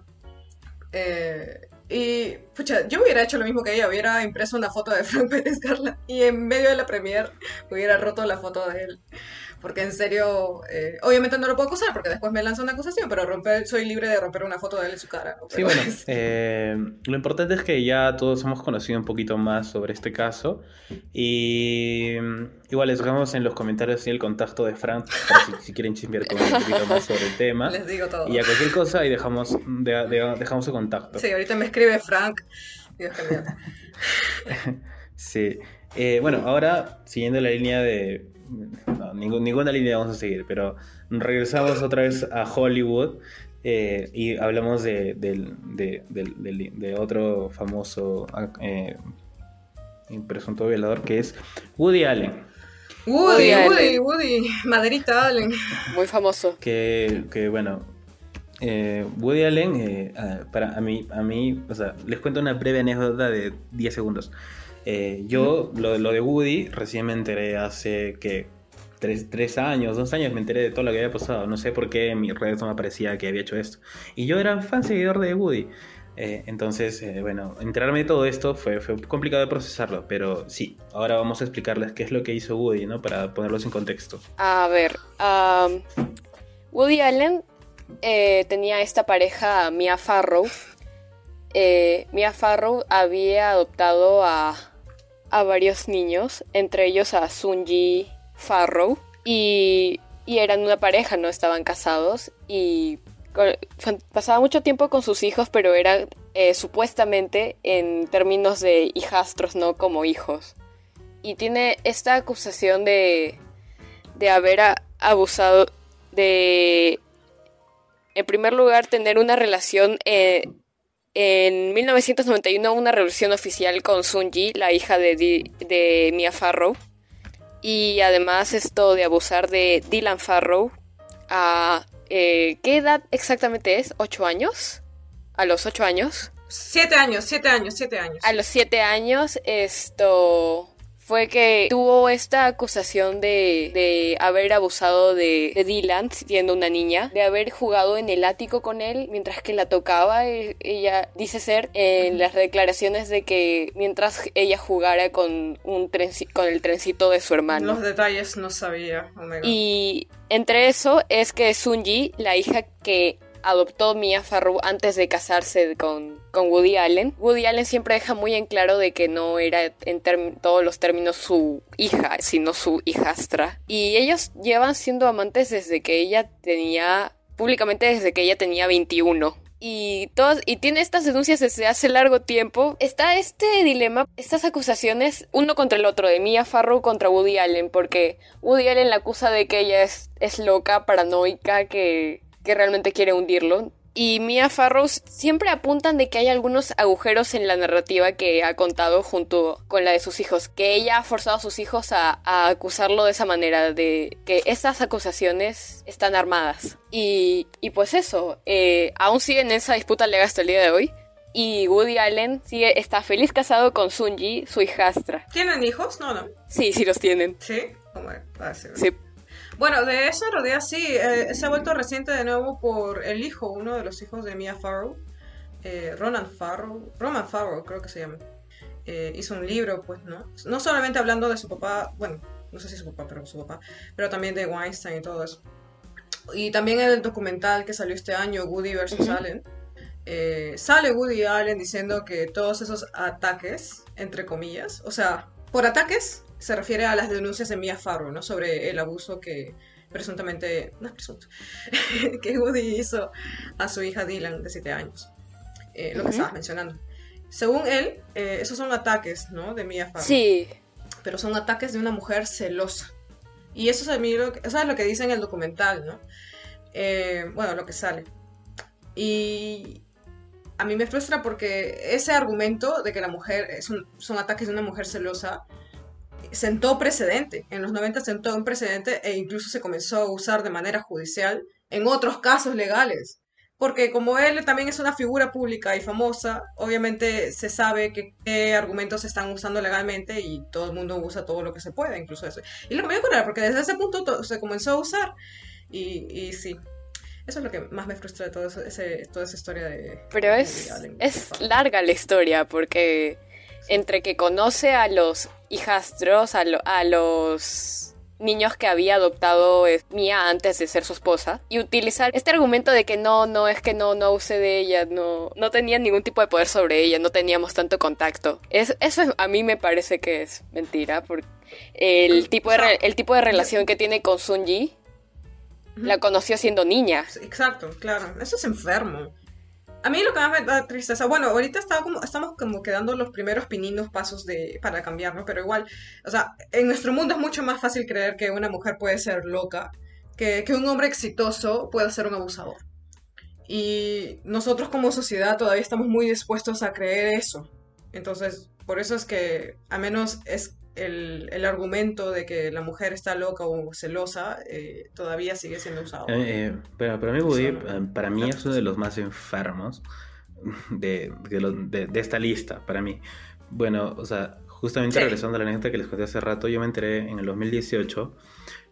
Eh, y, pucha, yo hubiera hecho lo mismo que ella, hubiera impreso una foto de Frank Pérez Carla y en medio de la premier hubiera roto la foto de él. Porque en serio, eh, obviamente no lo puedo acusar porque después me lanza una acusación, pero romper, soy libre de romper una foto de él en su cara. ¿no? Sí, bueno, eh, lo importante es que ya todos hemos conocido un poquito más sobre este caso y igual les dejamos en los comentarios el contacto de Frank si, si quieren chismear con él un poquito más sobre el tema les digo todo. y a cualquier cosa ahí dejamos, de- de- dejamos su contacto. Sí, ahorita me escribe Frank. Dios mío. Sí. Eh, bueno, ahora siguiendo la línea de... no, ningún- ninguna línea vamos a seguir, pero regresamos otra vez a Hollywood eh, y hablamos de, otro famoso eh, presunto violador que es Woody Allen. Woody, Woody Woody, Allen. Woody, Maderita Allen. Muy famoso. Que, que, bueno, eh, Woody Allen, eh, ah, para a mí, a mí, o sea, les cuento una breve anécdota de 10 segundos. Eh, yo, lo, de Woody, recién me enteré hace que tres, tres años, dos años, me enteré de todo lo que había pasado. No sé por qué en mis redes no me aparecía que había hecho esto. Y yo era fan seguidor de Woody. Eh, entonces, eh, bueno, enterarme de todo esto fue, fue complicado de procesarlo, pero sí, ahora vamos a explicarles qué es lo que hizo Woody, ¿no? Para ponerlos en contexto. A ver, Woody Allen tenía esta pareja, Mia Farrow. Mia Farrow había adoptado a, a varios niños, entre ellos a Sunji Farrow, y, y eran una pareja, no estaban casados, y pasaba mucho tiempo con sus hijos, pero eran eh, supuestamente en términos de hijastros, no como hijos. Y tiene esta acusación de, de haber abusado de, en primer lugar, tener una relación eh, en 1991, una relación oficial con Sunji, la hija de, Di- de Mia Farrow, y además esto de abusar de Dylan Farrow a... eh, ¿Qué edad exactamente es? ¿Ocho años? ¿A los ocho años? Siete años, siete años, siete años. A los siete años, esto fue que tuvo esta acusación de, de haber abusado de, de Dylan siendo una niña, de haber jugado en el ático con él mientras que la tocaba. E- Ella dice ser en las declaraciones de que mientras ella jugara con, un con el trencito de su hermano. Los detalles no sabía, Omega. Y entre eso es que Sunji, la hija que adoptó Mia Farrow antes de casarse con, con Woody Allen, Woody Allen siempre deja muy en claro de que no era en todos los términos su hija, sino su hijastra. Y ellos llevan siendo amantes desde que ella tenía, públicamente desde que ella tenía 21 y todas y tiene estas denuncias desde hace largo tiempo. Está este dilema, estas acusaciones uno contra el otro de Mia Farrow contra Woody Allen, porque Woody Allen la acusa de que ella es, es loca, paranoica, que, que realmente quiere hundirlo. Y Mia Farrow siempre apuntan de que hay algunos agujeros en la narrativa que ha contado junto con la de sus hijos, que ella ha forzado a sus hijos a, a acusarlo de esa manera, de que estas acusaciones están armadas. Y, y pues eso, eh, aún siguen en esa disputa legal hasta el día de hoy. Y Woody Allen sigue, está feliz casado con Sunji, su hijastra. ¿Tienen hijos? No, no. Sí, sí los tienen. ¿Sí? Ah, sí. Bueno, de eso en realidad sí, eh, se ha vuelto reciente de nuevo por el hijo, uno de los hijos de Mia Farrow, eh, Ronan Farrow, Roman Farrow creo que se llama. Eh, hizo un libro, pues, ¿no? No solamente hablando de su papá, bueno, no sé si su papá, pero su papá, pero también de Weinstein y todo eso. Y también el documental que salió este año, Woody vs. Allen, eh, sale Woody Allen diciendo que todos esos ataques, entre comillas, o sea, por ataques se refiere a las denuncias de Mia Farrow, ¿no? Sobre el abuso que presuntamente, no es presunto, que Woody hizo a su hija Dylan de 7 años. Eh, lo que Ujú. estabas mencionando. Según él, eh, esos son ataques, ¿no? De Mia Farrow. Sí, Pero son ataques de una mujer celosa. Y eso es, a mí lo que, eso es lo que dice en el documental, ¿no? Eh, bueno, lo que sale. Y a mí me frustra porque ese argumento de que la mujer es un- son ataques de una mujer celosa sentó precedente. En los 90 sentó un precedente e incluso se comenzó a usar de manera judicial en otros casos legales. porque como él también es una figura pública y famosa, obviamente se sabe que qué argumentos se están usando legalmente y todo el mundo usa todo lo que se puede, incluso eso. Y lo que me porque desde ese punto se comenzó a usar y, y sí, eso es lo que más me frustra de todo ese, toda esa historia de... Pero es, es larga la historia porque entre que conoce a los hijastros, a, a los niños que había adoptado Mía antes de ser su esposa y utilizar este argumento de que no, no, es que no, no use de ella, no, no tenía ningún tipo de poder sobre ella, no teníamos tanto contacto. Es, eso a mí me parece que es mentira, porque el tipo de, el tipo de relación que tiene con Sunji la conoció siendo niña. Exacto, claro, eso es enfermo. A mí lo que más me da tristeza, bueno, ahorita como, estamos como quedando los primeros pininos pasos de, para cambiar, ¿no? Pero igual, o sea, en nuestro mundo es mucho más fácil creer que una mujer puede ser loca, que, que un hombre exitoso pueda ser un abusador. Y nosotros como sociedad todavía estamos muy dispuestos a creer eso. Entonces, por eso es que, a menos es el, el, argumento de que la mujer está loca o celosa eh, todavía sigue siendo usado. Eh, eh, pero para mí, Woody, para mí es uno de los más enfermos de, de, de, esta lista, para mí. Bueno, o sea, justamente regresando a la anécdota que les conté hace rato, yo me enteré en el 2018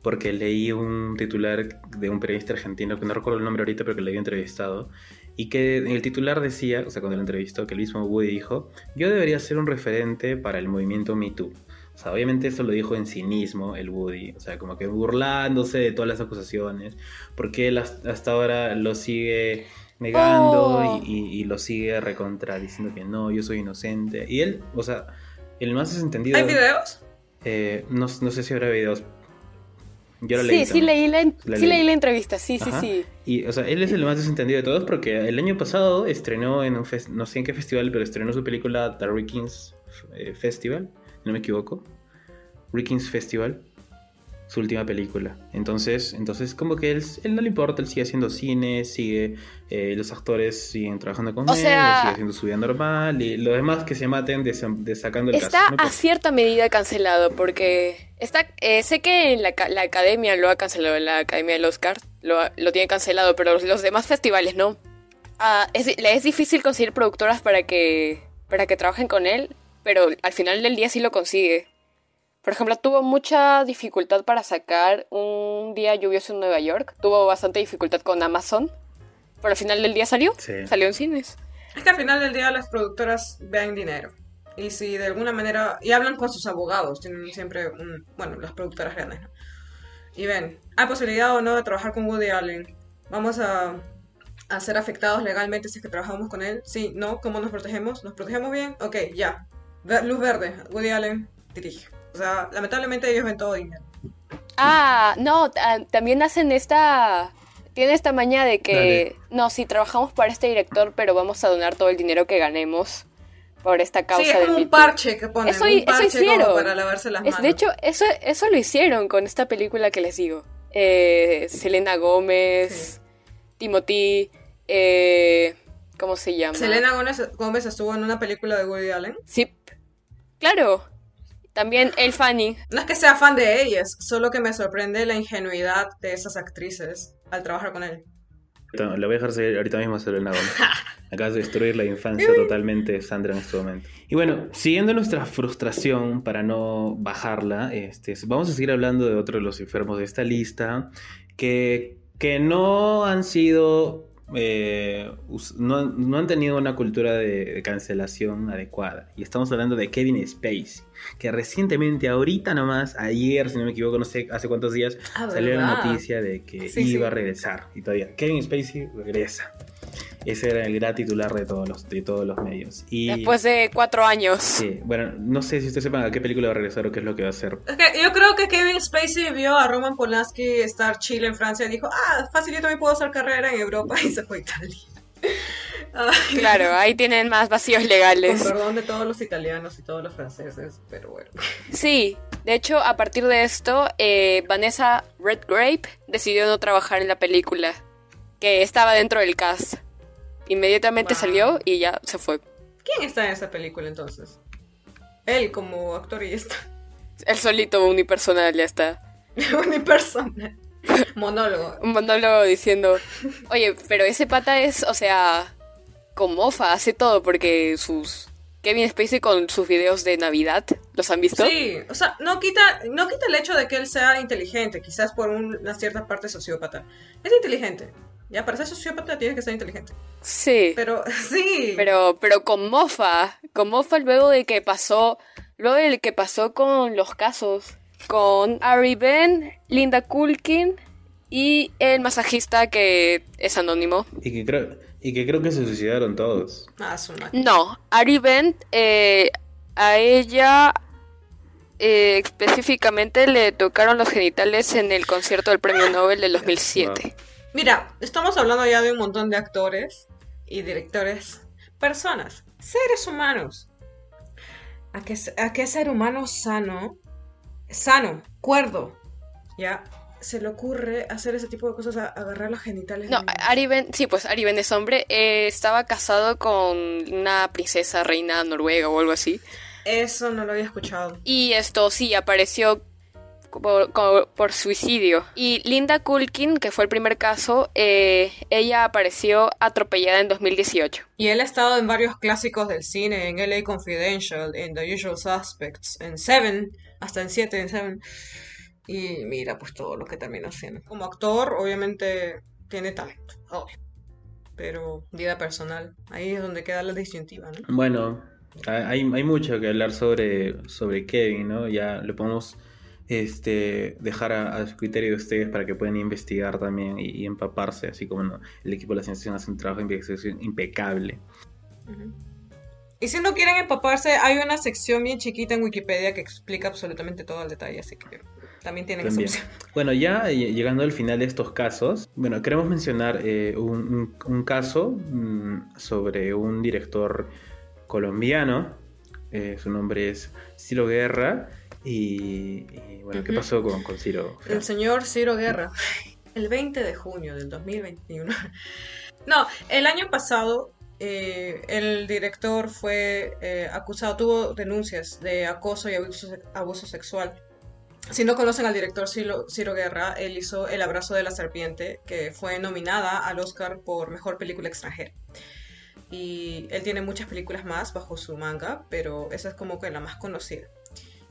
porque leí un titular de un periodista argentino, que no recuerdo el nombre ahorita, pero que le había entrevistado, y que el titular decía, o sea, cuando lo entrevistó, que el mismo Woody dijo, yo debería ser un referente para el movimiento Me Too. Sea, obviamente eso lo dijo en cinismo el Woody, o sea, como que burlándose de todas las acusaciones, porque él hasta ahora lo sigue negando oh. y, lo sigue recontra diciendo que no, yo soy inocente. Y él, o sea, el más desentendido... ¿Hay videos? Eh, no, sé si habrá videos. Yo lo leí. Sí, sí leí, la, sí leí. la entrevista, sí, sí, sí. Y, o sea, él es el más desentendido de todos porque el año pasado estrenó en un no sé en qué festival, pero estrenó su película The Rikings eh, Festival no me equivoco. Rikings Festival, su última película. Entonces, entonces como que él, él no le importa, él sigue haciendo cine, sigue, eh, los actores siguen trabajando con él, sigue haciendo su vida normal y los demás que se maten de, sacando el Está a cierta medida cancelado porque está, eh, sé que la, la, academia lo ha cancelado, la academia del Oscar lo, lo tiene cancelado, pero los, demás festivales no. Ah, es, es difícil conseguir productoras para que, para que trabajen con él pero al final del día sí lo consigue. Por ejemplo, tuvo mucha dificultad para sacar un día lluvioso en Nueva York. Tuvo bastante dificultad con Amazon. Pero al final del día salió. Salió en cines. Es que al final del día las productoras ven dinero. Y si de alguna manera... Y hablan con sus abogados. Tienen siempre un... Bueno, las productoras grandes, ¿no? Y ven, ¿hay posibilidad o no de trabajar con Woody Allen? Vamos a, a ser afectados legalmente si es que trabajamos con él. Sí, no, ¿cómo nos protegemos? ¿Nos protegemos bien? Ok, ya, Luz verde, Woody Allen dirige. O sea, lamentablemente ellos ven todo dinero. Ah, no, también hacen esta... Tiene esta maña de que, no, si trabajamos para este director, pero vamos a donar todo el dinero que ganemos por esta causa sí, es como un parche que ponen, eso, un parche hicieron. para lavarse las manos. de hecho, eso, eso lo hicieron con esta película que les digo. Eh, Selena Gómez, Timothy, eh, ¿cómo se llama? Selena Gómez estuvo en una película de Woody Allen. Sí, Claro. También el Fanny. No es que sea fan de ellas, solo que me sorprende la ingenuidad de esas actrices al trabajar con él. Le voy a dejar seguir ahorita mismo a Selena Gómez. Acabas de destruir la infancia totalmente, Sandra, en este momento. Y bueno, siguiendo nuestra frustración para no bajarla, este, vamos a seguir hablando de otro de los enfermos de esta lista que, que no han sido eh, no, han tenido una cultura de, cancelación adecuada. Y estamos hablando de Kevin Spacey, que recientemente, ahorita nomás, ayer, si no me equivoco, no sé hace cuántos días, ah, salió la noticia de que iba a regresar. Y todavía, Kevin Spacey regresa. Ese era el gran titular de todos los, de todos los medios. Y, Después de cuatro años. Sí, bueno, no sé si ustedes sepan a qué película va a regresar o qué es lo que va a hacer. yo creo que Kevin Spacey vio a Roman Polanski estar Chile en Francia y dijo, ah, fácil, yo también puedo hacer carrera en Europa y se fue a Italia. claro, ahí tienen más vacíos legales. Con perdón de todos los italianos y todos los franceses, pero bueno. Sí, de hecho, a partir de esto, eh, Vanessa Redgrape decidió no trabajar en la película, que estaba dentro del cast. Inmediatamente salió y ya se fue. ¿Quién está en esa película entonces? Él como actor y está. Él solito unipersonal ya está. unipersonal. Monólogo. Un monólogo diciendo, oye, pero ese pata es, o sea, con mofa, hace todo porque sus... Kevin Spacey con sus videos de Navidad, ¿los han visto? Sí, o sea, no quita, no quita el hecho de que él sea inteligente, quizás por una cierta parte sociópata. Es inteligente. Ya, para ser sociópata tienes que ser inteligente. Sí. Pero, sí. Pero, pero con mofa, con mofa luego de que pasó, luego de que pasó con los casos, con Ari Ben, Linda Kulkin y el masajista que es anónimo. Y que creo, y que creo que se suicidaron todos. Ah, su. No, Ari Ben, eh, a ella eh, específicamente le tocaron los genitales en el concierto del Premio Nobel del 2007. Mira, estamos hablando ya de un montón de actores y directores, personas, seres humanos. ¿A qué, a qué ser humano sano, sano, cuerdo, ya, se le ocurre hacer ese tipo de cosas, a- agarrar los genitales? No, Ari Ben, sí, pues Ari Ben es hombre, eh, estaba casado con una princesa reina noruega o algo así. Eso no lo había escuchado. Y esto sí apareció por, por- por suicidio. Y Linda Kulkin, que fue el primer caso, eh, ella apareció atropellada en 2018. Y él ha estado en varios clásicos del cine, en LA Confidential, en The Usual Suspects, en Seven, hasta en 7, en Seven. Y mira, pues todo lo que terminó haciendo. Como actor, obviamente tiene talento, obvio. Pero vida personal, ahí es donde queda la disyuntiva, ¿no? Bueno, hay, hay mucho que hablar sobre, sobre Kevin, ¿no? Ya lo podemos este, dejar a, a su criterio de ustedes para que puedan investigar también y, y empaparse, así como ¿no? el equipo de la sensación hace un trabajo de investigación impecable. Y si no quieren empaparse, hay una sección bien chiquita en Wikipedia que explica absolutamente todo el detalle, así que también tienen También. esa opción. Bueno, ya eh, llegando al final de estos casos, bueno, queremos mencionar eh, un caso mm, sobre un director colombiano, eh, su nombre es Ciro Guerra, y, y, bueno, ¿qué Ujú. pasó con, con Ciro? El señor Ciro Guerra. El 20 de junio del 2021. No, el año pasado eh, el director fue eh, acusado, tuvo denuncias de acoso y abuso, abuso sexual. Si no conocen al director Ciro, Ciro Guerra, él hizo El abrazo de la serpiente, que fue nominada al Oscar por Mejor Película Extranjera. Y él tiene muchas películas más bajo su manga, pero esa es como que la más conocida.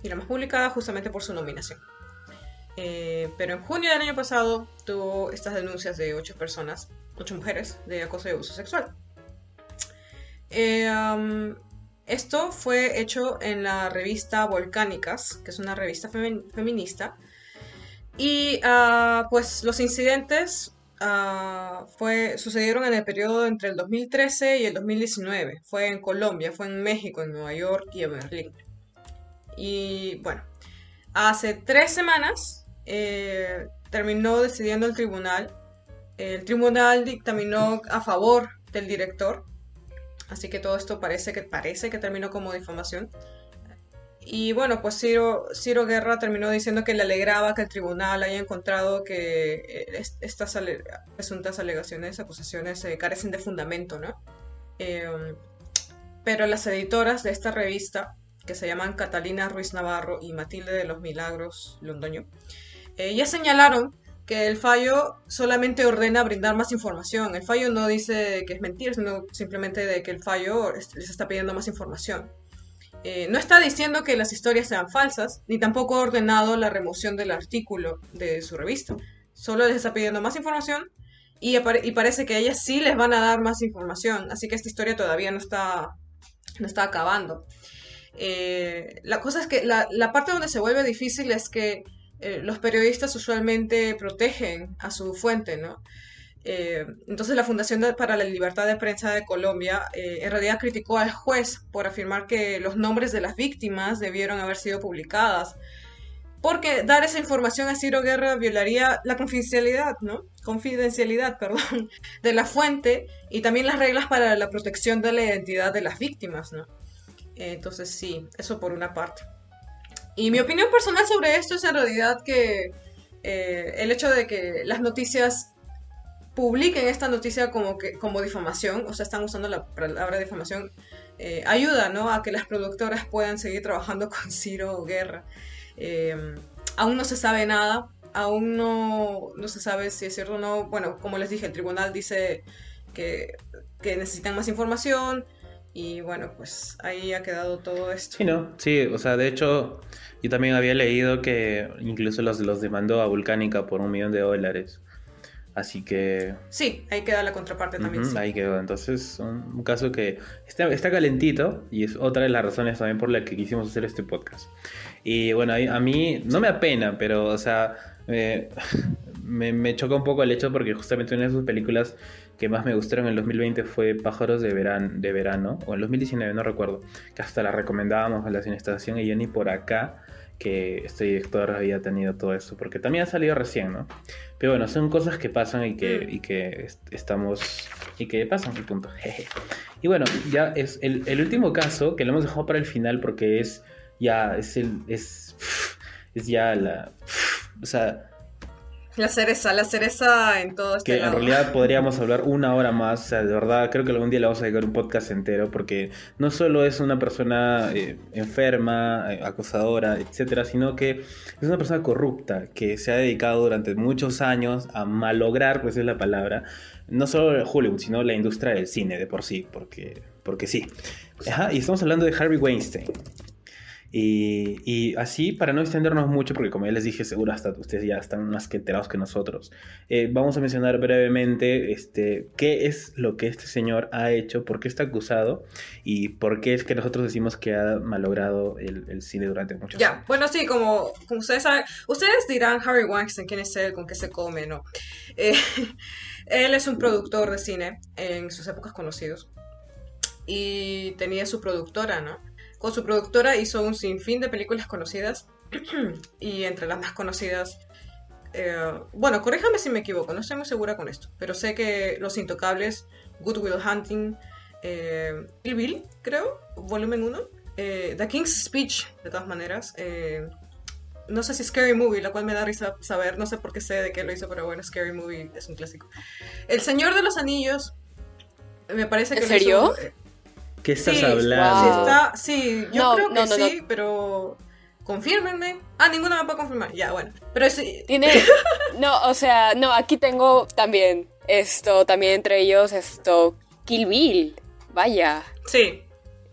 Y la más publicada justamente por su nominación. Eh, pero en junio del año pasado tuvo estas denuncias de ocho personas, ocho mujeres, de acoso y abuso sexual. Eh, um, esto fue hecho en la revista Volcánicas, que es una revista feminista. Y ah, pues los incidentes ah, fue, sucedieron en el periodo entre el 2013 y el 2019. Fue en Colombia, fue en México, en Nueva York y en Berlín. Y bueno, hace tres semanas eh, terminó decidiendo el tribunal. El tribunal dictaminó a favor del director. Así que todo esto parece que, parece que terminó como difamación. Y bueno, pues Ciro, Ciro Guerra terminó diciendo que le alegraba que el tribunal haya encontrado que eh, es- estas presuntas alegaciones, acusaciones eh, carecen de fundamento, ¿no? Pero las editoras de esta revista, que se llaman Catalina Ruiz Navarro y Matilde de los Milagros Londoño, eh, ya señalaron que el fallo solamente ordena brindar más información. El fallo no dice que es mentira, sino simplemente de que el fallo es- les está pidiendo más información. Eh, no está diciendo que las historias sean falsas, ni tampoco ha ordenado la remoción del artículo de su revista. Solo les está pidiendo más información y, parece que ellas sí les van a dar más información. Así que esta historia todavía no está, no está acabando. Eh, la cosa es que la, parte donde se vuelve difícil es que eh, los periodistas usualmente protegen a su fuente, ¿no? Eh, entonces la Fundación para la Libertad de Prensa de Colombia en realidad criticó al juez por afirmar que los nombres de las víctimas debieron haber sido publicadas. Porque dar esa información a Ciro Guerra violaría la confidencialidad, ¿no? Confidencialidad, perdón, de la fuente y también las reglas para la protección de la identidad de las víctimas, ¿no? Entonces sí, eso por una parte. Y mi opinión personal sobre esto es en realidad que eh, el hecho de que las noticias publiquen esta noticia como, que, como difamación, o sea, están usando la palabra difamación, eh, ayuda ¿no? a que las productoras puedan seguir trabajando con Ciro Guerra. Eh, aún no se sabe nada, aún no, no se sabe si es cierto o no. Bueno, como les dije, el tribunal dice que, que necesitan más información y bueno, pues ahí ha quedado todo esto. Sí, ¿no? Sí, o sea, de hecho, yo también había leído que incluso los, los demandó a Volcánica por un millón de dólares. Así que... Sí, ahí queda la contraparte también. Ujú, Ahí quedó. Entonces, un, un caso que está, está calentito y es otra de las razones también por la que quisimos hacer este podcast. Y bueno, ahí- a mí no me apena, pero, o sea, me, me, me choca un poco el hecho porque justamente una de sus películas que más me gustaron en el 2020 fue Pájaros de, de Verano, o en 2019, no recuerdo, que hasta la recomendábamos a la Cinestación y yo ni por acá que este director había tenido todo eso, porque también ha salido recién, ¿no? Pero bueno, son cosas que pasan y que, Mm. y que est- estamos... y que pasan, y punto. Jeje. Y bueno, ya es el, el último caso, que lo hemos dejado para el final porque es ya, es el... es, es ya la... o sea, La cereza, la cereza en todo este que en realidad podríamos hablar una hora más, o sea, de verdad creo que algún día le vamos a dedicar un podcast entero porque no solo es una persona eh, enferma, eh, acosadora, etcétera, sino que es una persona corrupta que se ha dedicado durante muchos años a malograr, pues es la palabra, no solo Hollywood, sino la industria del cine de por sí, porque, porque sí. Ajá, y estamos hablando de Harvey Weinstein. Y, y así, para no extendernos mucho, porque como ya les dije, seguro hasta ustedes ya están más que enterados que nosotros, eh, vamos a mencionar brevemente este, qué es lo que este señor ha hecho, por qué está acusado y por qué es que nosotros decimos que ha malogrado el, el cine durante muchos Ya, años. bueno, sí, como, como ustedes saben, ustedes dirán Harry Weinstein, quién es él, con qué se come, ¿no? Eh, él es un productor de cine en sus épocas conocidos y tenía su productora, ¿no? Con su productora hizo un sinfín de películas conocidas y entre las más conocidas, eh, bueno, corríjame si me equivoco, no estoy muy segura con esto, pero sé que Los Intocables, Good Will Hunting, eh, Bill, creo, volumen 1, eh, The King's Speech, de todas maneras, eh, no sé si Scary Movie, la cual me da risa saber, no sé por qué sé de qué lo hizo, pero bueno, Scary Movie es un clásico. El Señor de los Anillos, me parece que ¿En hizo- serio? ¿Qué estás sí, hablando? Sí, Wow. está, sí, yo No, creo que no, no, no. sí, pero confírmenme. Ah, ninguna me puede confirmar. Ya, bueno. Pero sí, Tiene. No, o sea, no, aquí tengo también esto, también entre ellos esto. Kill Bill. Vaya. sí.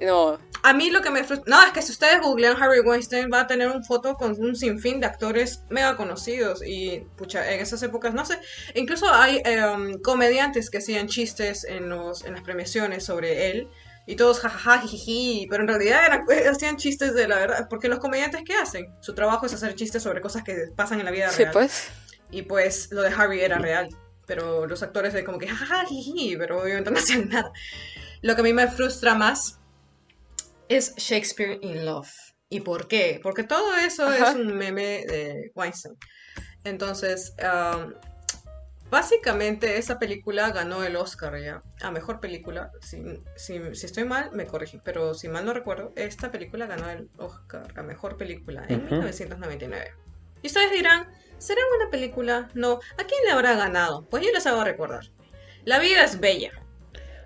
No. A mí lo que me frustra... No, es que si ustedes googlean Harry Weinstein va a tener un foto con un sinfín de actores mega conocidos y, pucha, en esas épocas, no sé, incluso hay em, comediantes que hacían chistes en, los, en las premiaciones sobre él y todos jajaja, jijiji, pero en realidad eran, hacían chistes de la verdad, porque los comediantes ¿qué hacen? Su trabajo es hacer chistes sobre cosas que pasan en la vida Sí, real. pues. Y pues lo de Harvey era real. Pero los actores de como que jajaja, pero obviamente no hacían nada. Lo que a mí me frustra más es Shakespeare in Love. ¿Y por qué? Porque todo eso Ajá. es un meme de Weinstein. Entonces, um, básicamente esa película ganó el Oscar ya a mejor película. Si, si, si estoy mal, me corregí. Pero si mal no recuerdo, esta película ganó el Oscar a mejor película en Ujú. 1999. Y ustedes dirán, ¿será buena película? No. ¿A quién le habrá ganado? Pues yo les hago recordar. La vida es bella.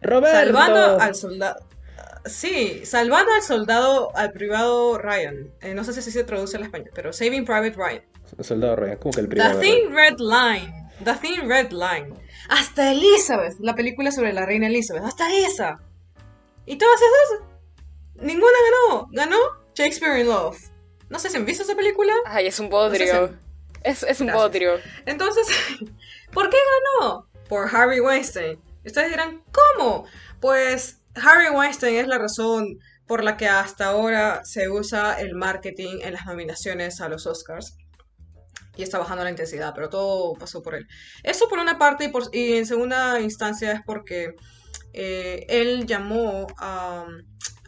Roberto. Salvando al soldado. Sí, salvando al soldado, al privado Ryan. Eh, no sé si se traduce al español, pero Saving Private Ryan. Soldado Ryan, como que el The privado. Thin Red Line. The Thin Red Line. Hasta Elizabeth, la película sobre la reina Elizabeth. Hasta esa. Y todas esas, ninguna ganó. Ganó Shakespeare in Love. No sé si han visto esa película. Ay, es un No sé bodrio. si- Es, es un Gracias. bodrio. Entonces, ¿por qué ganó? Por Harvey Weinstein. Ustedes dirán, ¿cómo? Pues Harvey Weinstein es la razón por la que hasta ahora se usa el marketing en las nominaciones a los Oscars. Y está bajando la intensidad, pero todo pasó por él. Eso por una parte y, por- y en segunda instancia es porque eh, él llamó a,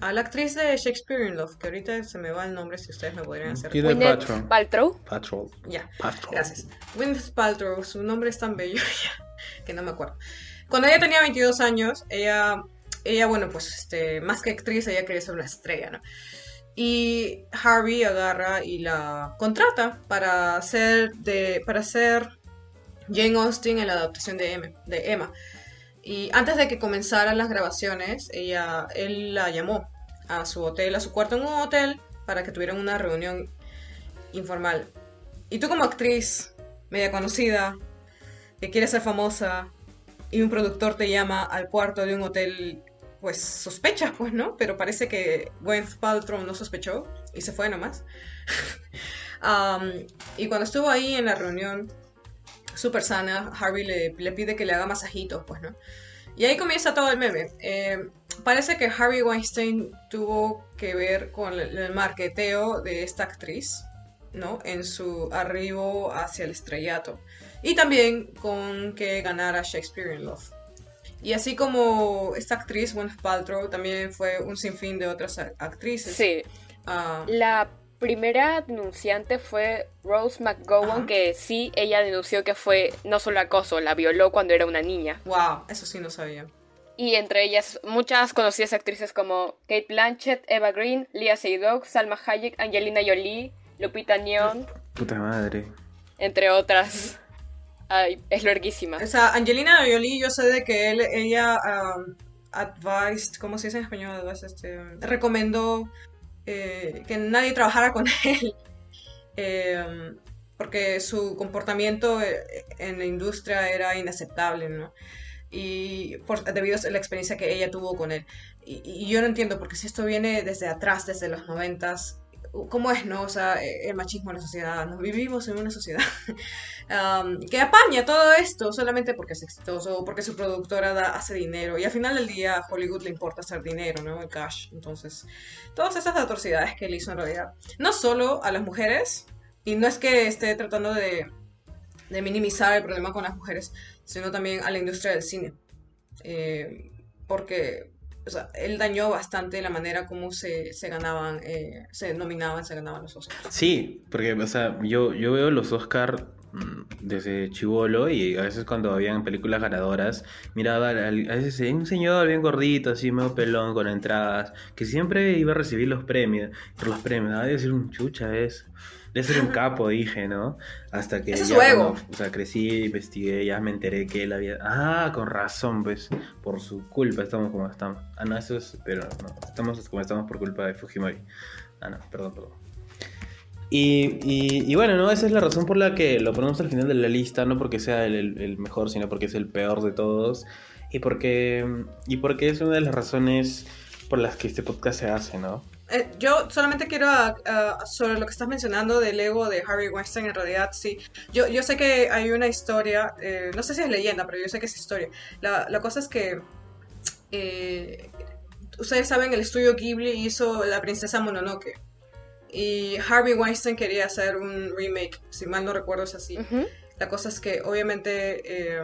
a la actriz de Shakespeare in Love, que ahorita se me va el nombre si ustedes me podrían hacer. Paltrow. Paltrow. Patrol. Ya. Gracias. Gwyneth Paltrow, su nombre es tan bello que no me acuerdo. Cuando ella tenía 22 años, ella, ella bueno, pues este, más que actriz, ella quería ser una estrella, ¿no? Y Harvey agarra y la contrata para hacer, de, para Jane Austen en la adaptación de, M, de Emma. Y antes de que comenzaran las grabaciones, ella, él la llamó a su hotel, a su cuarto en un hotel, para que tuvieran una reunión informal. Y tú como actriz, media conocida, que quiere ser famosa, y un productor te llama al cuarto de un hotel, pues sospechas, pues, ¿no? Pero parece que Gwyneth Paltrow no sospechó y se fue nomás. Um, y cuando estuvo ahí en la reunión, súper sana, Harvey le, le, pide que le haga masajitos, pues, ¿no? Y ahí comienza todo el meme. Eh, parece que Harvey Weinstein tuvo que ver con el, el marketeo de esta actriz, ¿no? En su arribo hacia el estrellato. Y también con que ganara Shakespeare in Love. Y así como esta actriz, Gwyneth Paltrow, también fue un sinfín de otras actrices. Sí. Uh, la primera denunciante fue Rose McGowan, Ajá. que sí, ella denunció que fue no solo acoso, la violó cuando era una niña. Wow, eso sí no sabía. Y entre ellas muchas conocidas actrices como Kate Blanchett, Eva Green, Leah Seydoux, Salma Hayek, Angelina Jolie, Lupita Nyong'o. Puta madre. Entre otras. Es larguísima. O sea, Angelina Jolie, yo sé de que él, ella um, advised, ¿cómo se dice en español? Este, recomendó eh, que nadie trabajara con él. Eh, porque su comportamiento en la industria era inaceptable, ¿no? Y por, debido a la experiencia que ella tuvo con él. Y, yo no entiendo, porque si esto viene desde atrás, desde los noventas, ¿cómo es, no? O sea, el machismo en la sociedad, ¿no? Vivimos en una sociedad um, que apaña todo esto solamente porque es exitoso porque su productora da, hace dinero. Y al final del día a Hollywood le importa hacer dinero, ¿no? El cash. Entonces, todas esas atrocidades que él hizo en realidad. No solo a las mujeres, y no es que esté tratando de, de minimizar el problema con las mujeres, sino también a la industria del cine. Eh, porque o sea, él dañó bastante la manera como se, se ganaban, eh, se nominaban, se ganaban los Oscars. Sí, porque, o sea, yo, yo veo los Oscars desde chivolo y a veces cuando habían películas ganadoras, miraba a veces un señor bien gordito, así medio pelón, con entradas, que siempre iba a recibir los premios, por los premios, a decir un chucha es de ser un capo, dije, ¿no? Hasta que Ese es ya ego. cuando, o sea, crecí, investigué, ya me enteré que él había... Ah, con razón, pues, por su culpa estamos como estamos. Ah, no, eso es... Pero no, estamos como estamos por culpa de Fujimori. Ah, no, perdón, perdón. Y, y, y, bueno, ¿no? Esa es la razón por la que lo ponemos al final de la lista, no porque sea el, el, el mejor, sino porque es el peor de todos. Y porque, y porque es una de las razones por las que este podcast se hace, ¿no? Eh, yo solamente quiero uh, sobre lo que estás mencionando del ego de Harry Weinstein, en realidad sí. Yo, yo sé que hay una historia, eh, no sé si es leyenda, pero yo sé que es historia. La, la cosa es que eh, ustedes saben, el estudio Ghibli hizo La princesa Mononoke. Y Harvey Weinstein quería hacer un remake, si mal no recuerdo es así. Uh -huh. La cosa es que obviamente eh,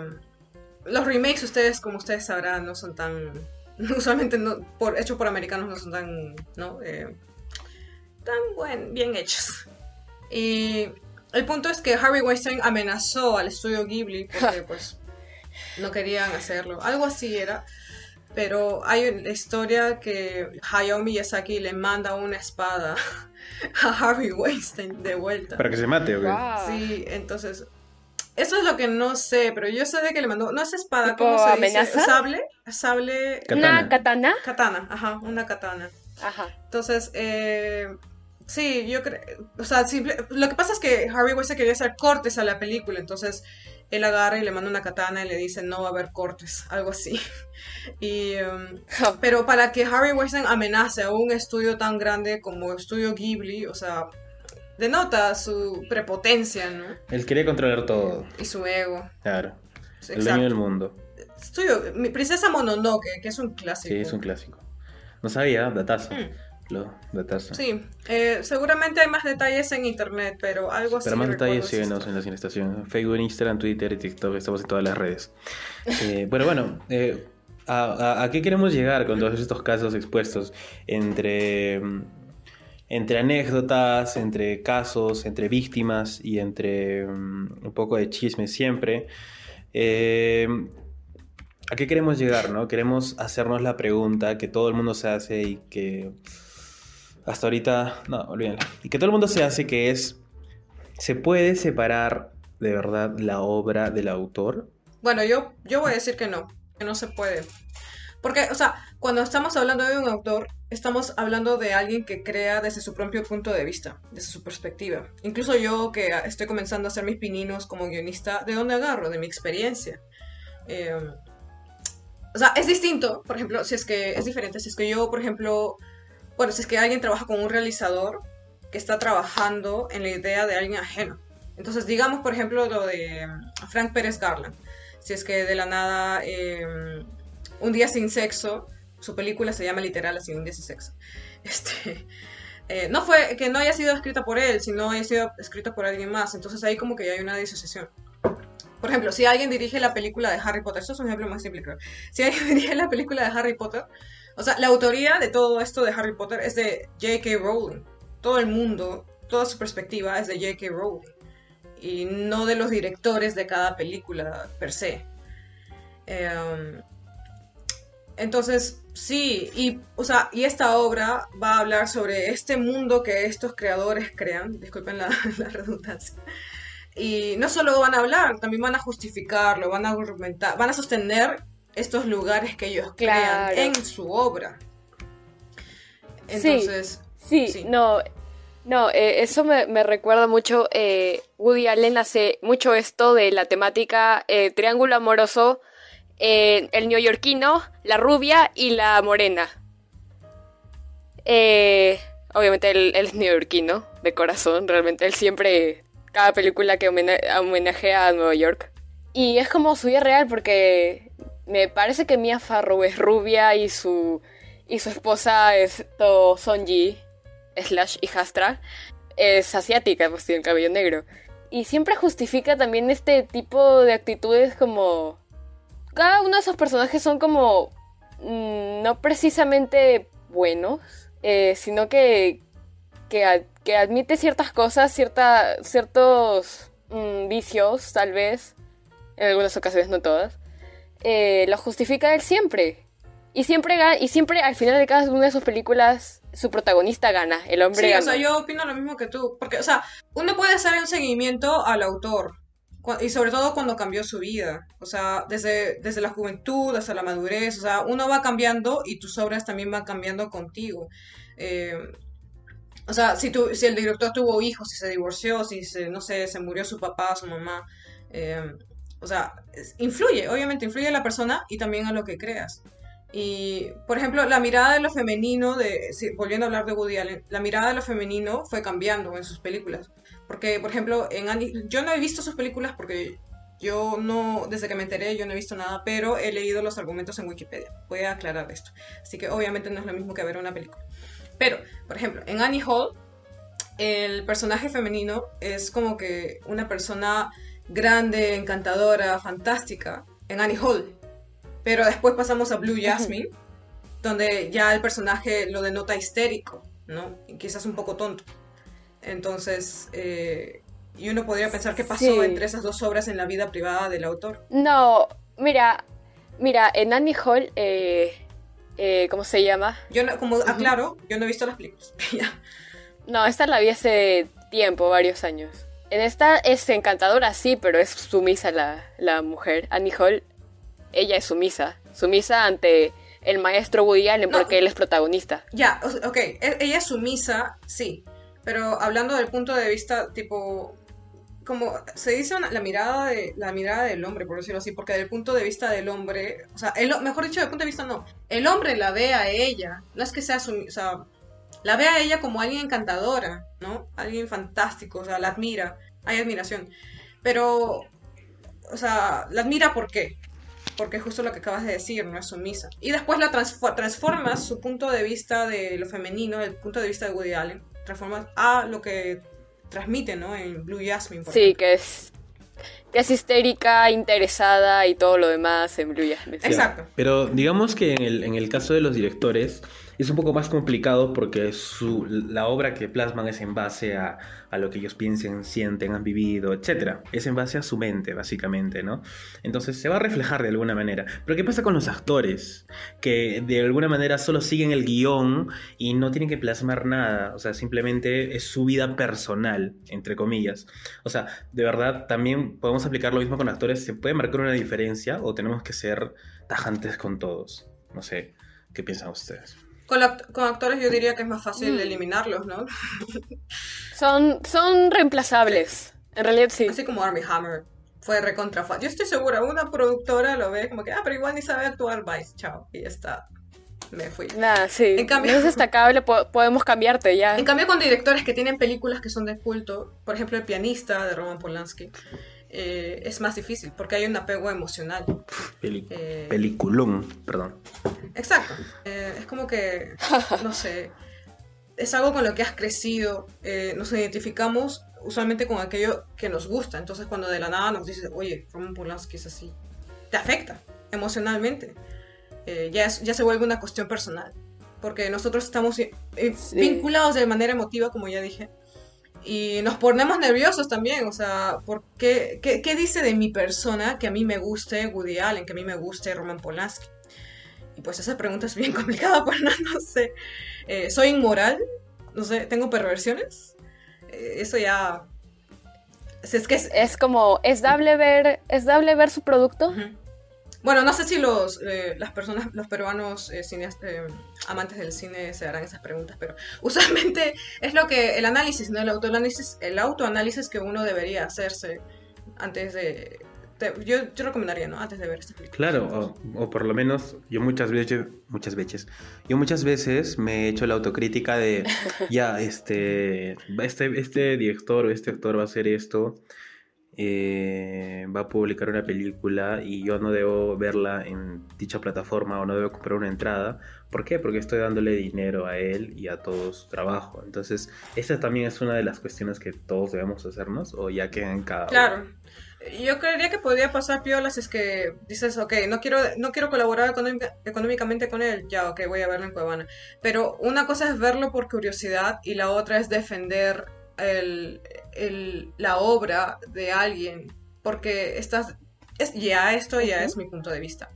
los remakes ustedes, como ustedes sabrán, no son tan... Usualmente no, por, hechos por americanos no son tan... ¿no? Eh, tan buen, bien hechos. Y el punto es que Harvey Weinstein amenazó al estudio Ghibli porque pues no querían hacerlo. Algo así era. Pero hay una historia que Hayao Miyazaki le manda una espada a Harvey Weinstein de vuelta. Para que se mate, ¿o qué? Wow. Sí, entonces. Eso es lo que no sé, pero yo sé de que le mandó. No es espada, ¿Tipo ¿cómo se amenaza? dice? Sable. Sable. Katana. ¿Una katana? Katana, ajá, una katana. Ajá. Entonces, eh, sí, yo creo. O sea, simple, lo que pasa es que Harvey Weinstein quería hacer cortes a la película, entonces él agarra y le manda una katana y le dice no va a haber cortes, algo así. Y, um, pero para que Harvey Weinstein amenace a un estudio tan grande como Estudio Ghibli, o sea, denota su prepotencia, ¿no? Él quería controlar todo. Y su ego. Claro. El Exacto. dueño del mundo. Estudio, mi princesa Mononoke, que es un clásico. Sí, es un clásico. No sabía, datazo. Mm. Lo, datazo. Sí, eh, seguramente hay más detalles en internet, pero algo así. Para más detalles, síguenos en la Cinestación. Facebook, Instagram, Twitter y TikTok. Estamos en todas las redes. Eh, bueno, bueno. Eh, a, a, ¿A qué queremos llegar con todos estos casos expuestos? Entre, mm, entre anécdotas, entre casos, entre víctimas y entre um, un poco de chisme siempre. Eh, ¿A qué queremos llegar? No? Queremos hacernos la pregunta que todo el mundo se hace y que hasta ahorita, no, olvídenla. Y que todo el mundo se hace que es, ¿se puede separar de verdad la obra del autor? Bueno, yo, yo voy a decir que no, que no se puede. Porque, o sea, cuando estamos hablando de un autor, estamos hablando de alguien que crea desde su propio punto de vista, desde su perspectiva. Incluso yo que estoy comenzando a hacer mis pininos como guionista, ¿de dónde agarro? De mi experiencia. Em, o sea, es distinto, por ejemplo, si es que es diferente, si es que yo, por ejemplo, bueno, si es que alguien trabaja con un realizador que está trabajando en la idea de alguien ajeno. Entonces, digamos, por ejemplo, lo de Frank Pérez Garland. Si es que de la nada, em, Un día sin sexo, su película se llama literal así, Un día sin sexo. Este, eh, no fue que no haya sido escrita por él, sino haya sido escrita por alguien más. Entonces ahí como que ya hay una disociación. Por ejemplo, si alguien dirige la película de Harry Potter, esto es un ejemplo más simple. Si alguien dirige la película de Harry Potter, o sea, la autoría de todo esto de Harry Potter es de J.K. Rowling. Todo el mundo, toda su perspectiva es de J.K. Rowling. Y no de los directores de cada película per se. Em, entonces, sí, y, o sea, y esta obra va a hablar sobre este mundo que estos creadores crean, disculpen la, la redundancia, y no solo van a hablar, también van a justificarlo, van a argumentar, van a sostener estos lugares que ellos crean en su obra. Entonces, sí, no, no, eh, eso me, recuerda mucho. Eh, Woody Allen hace mucho esto de la temática eh, triángulo amoroso, el neoyorquino, la rubia y la morena. obviamente él, él, es neoyorquino, de corazón, realmente él siempre cada película que homenajea a Nueva York. Y es como su vida real porque me parece que Mia Farrow es rubia y su, y su esposa es Sonji slash hijastra es asiática, pues tiene el cabello negro. Y siempre justifica también este tipo de actitudes como... Cada uno de esos personajes son como... Mm, no precisamente buenos, eh, sino que, que, que admite ciertas cosas, cierta, ciertos mm, vicios, tal vez, en algunas ocasiones, no todas, eh, lo justifica él siempre. Y siempre, y siempre al final de cada una de sus películas, su protagonista gana, el hombre sí, o sea, yo opino lo mismo que tú. Porque, o sea, uno puede hacer un seguimiento al autor. Y sobre todo cuando cambió su vida. O sea, desde, desde la juventud hasta la madurez. O sea, uno va cambiando y tus obras también van cambiando contigo. Eh, o sea, si, tu, si el director tuvo hijos, si se divorció, si se, no sé, se murió su papá, su mamá. Eh, o sea, influye, obviamente influye a la persona y también a lo que creas. Y, por ejemplo, la mirada de lo femenino, de, volviendo a hablar de Woody Allen, la mirada de lo femenino fue cambiando en sus películas. Porque, por ejemplo, en yo no he visto sus películas porque yo no, desde que me enteré, yo no he visto nada, pero he leído los argumentos en Wikipedia. Voy a aclarar esto. Así que obviamente no es lo mismo que ver una película. Pero, por ejemplo, en Annie Hall, el personaje femenino es como que una persona grande, encantadora, fantástica, en Annie Hall. Pero después pasamos a Blue Jasmine, donde ya el personaje lo denota histérico, ¿no? Y quizás un poco tonto. Entonces, eh, y uno podría pensar qué pasó entre esas dos obras en la vida privada del autor. No, mira, mira, en Annie Hall eh, eh, ¿cómo se llama? Yo no, como aclaro, yo no he visto las películas. no, esta la vi hace tiempo, varios años. En esta es encantadora, sí, pero es sumisa la, la mujer. Annie Hall, ella es sumisa. Sumisa ante el maestro Woody Allen porque él es protagonista. Ya, ok, e, ella es sumisa, sí. Pero hablando del punto de vista tipo como se dice la mirada de la mirada del hombre, por decirlo así, porque desde el punto de vista del hombre, o sea, el, mejor dicho, del punto de vista no, el hombre la ve a ella, no es que sea su, o sea, la ve a ella como alguien encantadora, ¿no? Alguien fantástico, o sea, la admira, hay admiración, pero, o sea, la admira ¿por qué? Porque es justo lo que acabas de decir, no es sumisa. Y después la transformas su punto de vista de lo femenino, el punto de vista de Woody Allen, transformas a lo que transmite, ¿no? En Blue Jasmine. Por sí, que es que es histérica, interesada y todo lo demás en Blue Jasmine. Exacto. Pero digamos que en el, en el caso de los directores, es un poco más complicado porque su, la obra que plasman es en base a, lo que ellos piensen, sienten, han vivido, etc. Es en base a su mente, básicamente, ¿no? Entonces se va a reflejar de alguna manera. Pero ¿qué pasa con los actores? Que de alguna manera solo siguen el guion y no tienen que plasmar nada. O sea, simplemente es su vida personal, entre comillas. O sea, de verdad, también podemos aplicar lo mismo con actores. ¿Se puede marcar una diferencia o tenemos que ser tajantes con todos? No sé, ¿qué piensan ustedes? Con, actores yo diría que es más fácil Mm. eliminarlos, ¿no? Son, son reemplazables. En realidad sí. Así como Army Hammer fue recontra. Yo estoy segura, una productora lo ve como que, ah, pero igual ni sabe actuar, bye, chao, y ya está. Me fui. Nada, sí. En cambio- No es destacable, po- podemos cambiarte ya. En cambio, con directores que tienen películas que son de culto, por ejemplo, El pianista de Roman Polanski, eh, es más difícil porque hay un apego emocional. Peli- Eh, Peliculón, perdón. Exacto. Eh, es como que, no sé, es algo con lo que has crecido. eh, nos identificamos usualmente con aquello que nos gusta. Entonces, cuando de la nada nos dices, oye, Roman Polanski es así, te afecta emocionalmente. Eh, ya, es- ya se vuelve una cuestión personal. Porque nosotros estamos eh, Sí. vinculados de manera emotiva, como ya dije. Y nos ponemos nerviosos también, o sea, ¿por qué, qué, qué dice de mi persona que a mí me guste Woody Allen, que a mí me guste Roman Polanski? Y pues esa pregunta es bien complicada, pues no, no sé. Eh, ¿Soy inmoral? No sé, ¿tengo perversiones? Eh, eso ya... Es, que es... Es como, ¿es dable ver, es dable ver su producto? Ujú. Bueno, no sé si los, eh, las personas, los peruanos eh, cineas- eh, amantes del cine se harán esas preguntas, pero usualmente es lo que el análisis, ¿no? El autoanálisis, el autoanálisis que uno debería hacerse antes de... yo, yo recomendaría, ¿no? Antes de ver esta película. Claro, o, o por lo menos yo muchas veces, muchas veces, yo muchas veces me he hecho la autocrítica de, ya, este, este, este director o este actor va a hacer esto, eh, va a publicar una película y yo no debo verla en dicha plataforma o no debo comprar una entrada. ¿Por qué? Porque estoy dándole dinero a él y a todo su trabajo. Entonces, esta también es una de las cuestiones que todos debemos hacernos o ya queda en cada uno. Claro. Yo creería que podría pasar piolas es que dices, ok, no quiero, no quiero colaborar económica- económicamente con él, ya, ok, voy a verlo en Cuevana. Pero una cosa es verlo por curiosidad y la otra es defender el, el- la obra de alguien, porque estás, es, ya esto ya Ujú. es mi punto de vista.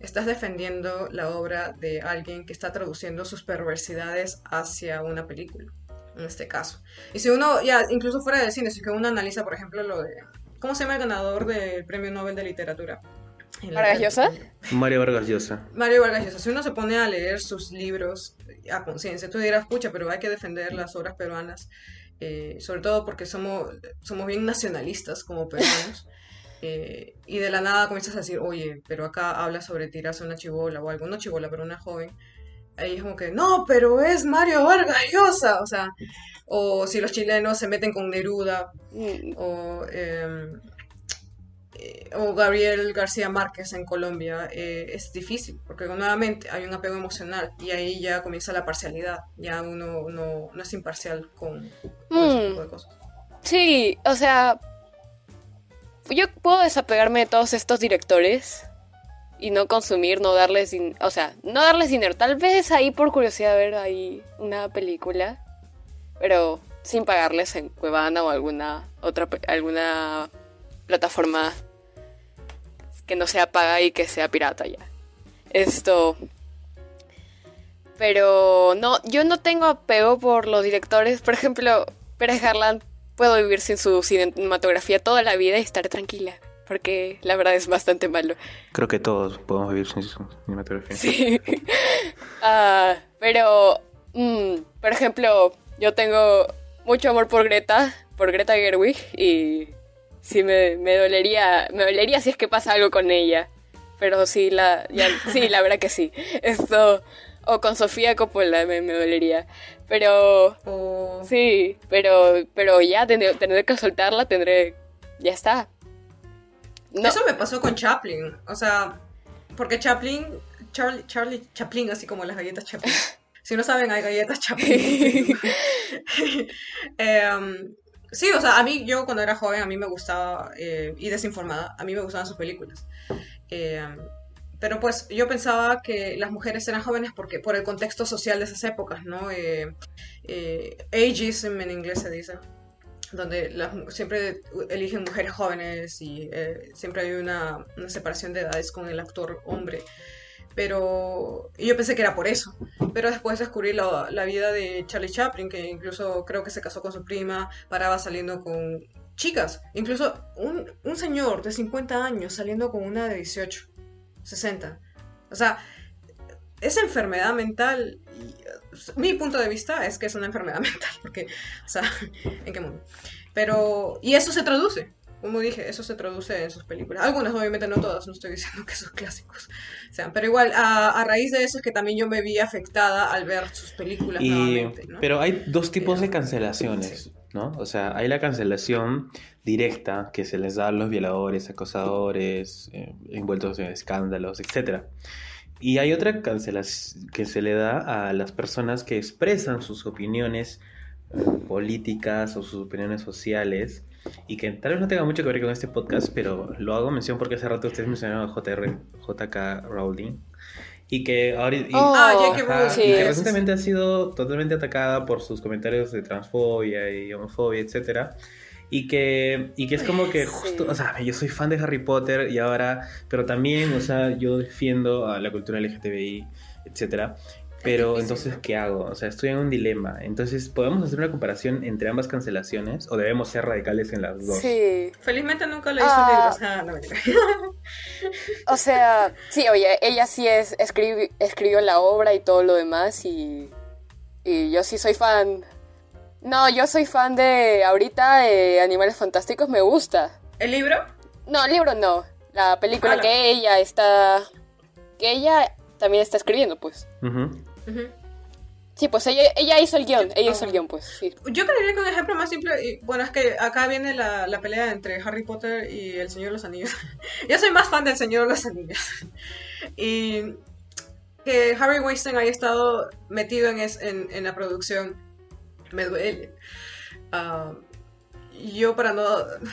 Estás defendiendo la obra de alguien que está traduciendo sus perversidades hacia una película, en este caso. Y si uno, ya, incluso fuera del cine, si que uno analiza, por ejemplo, lo de ¿Cómo se llama el ganador del Premio Nobel de Literatura? ¿Vargas Llosa? Mario Vargas Llosa. Mario Vargas Llosa. Si uno se pone a leer sus libros a conciencia, tú dirás, pucha, pero hay que defender las obras peruanas, eh, sobre todo porque somos, somos bien nacionalistas como peruanos. eh, y de la nada comienzas a decir, oye, pero acá habla sobre tirarse una chibola o algo, no chibola, pero una joven. Ahí es como que, no, pero es Mario Vargas Llosa. O sea, o si los chilenos se meten con Neruda, Mm, o, eh, eh, o Gabriel García Márquez en Colombia, eh, es difícil, porque nuevamente hay un apego emocional y ahí ya comienza la parcialidad, ya uno no, no es imparcial con, con ese Mm. tipo de cosas. Sí, o sea, yo puedo desapegarme de todos estos directores y no consumir, no darles, din- o sea, no darles dinero. Tal vez ahí por curiosidad ver ahí una película, pero sin pagarles en Cuevana o alguna otra alguna plataforma que no sea paga y que sea pirata ya. Esto pero no, yo no tengo apego por los directores. Por ejemplo, Pérez Garland puedo vivir sin su cinematografía toda la vida y estar tranquila. Porque la verdad es bastante malo. Creo que todos podemos vivir sin su cinematografía. Sí. Ah, pero, mm, por ejemplo, yo tengo mucho amor por Greta, por Greta Gerwig, y sí me, me dolería, me dolería si es que pasa algo con ella. Pero sí, la, ya, sí, la verdad que sí. Esto, o con Sofía Coppola me, me dolería. Pero, O, sí, pero, pero ya tendré, tendré que soltarla, tendré, ya está. No, Eso me pasó con Chaplin, o sea, porque Chaplin, Charlie, Charlie Chaplin, así como las galletas Chaplin. Si no saben, hay galletas Chaplin. Em, sí, o sea, a mí, yo cuando era joven, a mí me gustaba, eh, y desinformada, a mí me gustaban sus películas. Em, pero pues yo pensaba que las mujeres eran jóvenes porque por el contexto social de esas épocas, ¿no? Eh, eh, ageism en inglés se dice, donde las siempre eligen mujeres jóvenes y eh, siempre hay una separación de edades con el actor hombre. Pero yo pensé que era por eso. Pero después descubrí la, la vida de Charlie Chaplin, que incluso creo que se casó con su prima, paraba saliendo con chicas. Incluso un, un señor de 50 años saliendo con una de 18, 60. O sea, esa enfermedad mental, mi punto de vista es que es una enfermedad mental, porque, o sea, ¿en qué mundo? Pero, y eso se traduce, como dije, eso se traduce en sus películas. Algunas, obviamente no todas, no estoy diciendo que sus clásicos sean, pero igual, a, raíz de eso es que también yo me vi afectada al ver sus películas nuevamente. Pero hay dos tipos de cancelaciones, ¿no? O sea, hay la cancelación directa que se les da a los violadores, acosadores, eh, envueltos en escándalos, etc. Y hay otra cancelación que se le da a las personas que expresan sus opiniones eh, políticas o sus opiniones sociales y que tal vez no tenga mucho que ver con este podcast, pero lo hago mención porque hace rato ustedes mencionaron a JR, JK Rowling. Y que, ahora, y, oh, ah, que recientemente ha sido totalmente atacada por sus comentarios de transfobia y homofobia, etcétera. Y que, y que es como que justo, o sea, yo soy fan de Harry Potter y ahora, pero también, o sea, yo defiendo a la cultura LGTBI, etcétera. Pero entonces, ¿qué hago? O sea, estoy en un dilema. Entonces, ¿podemos hacer una comparación entre ambas cancelaciones o debemos ser radicales en las dos? Sí. Felizmente nunca leí ah, libros. o sea, sí, oye, ella sí es, escribió la obra y todo lo demás y, y yo sí soy fan. No, yo soy fan de ahorita eh, Animales Fantásticos, me gusta. ¿El libro? No, el libro no. La película ah, que ella está... Que ella también está escribiendo, pues. Sí, pues ella, ella hizo el guion, ella hizo el guion, pues, sí. Yo creería que un ejemplo más simple, y, bueno, es que acá viene la, la, pelea entre Harry Potter y El Señor de los Anillos. Yo soy más fan del Señor de los Anillos. y que Harry Weinstein haya estado metido en, en, en la producción me duele. Uh, yo para no,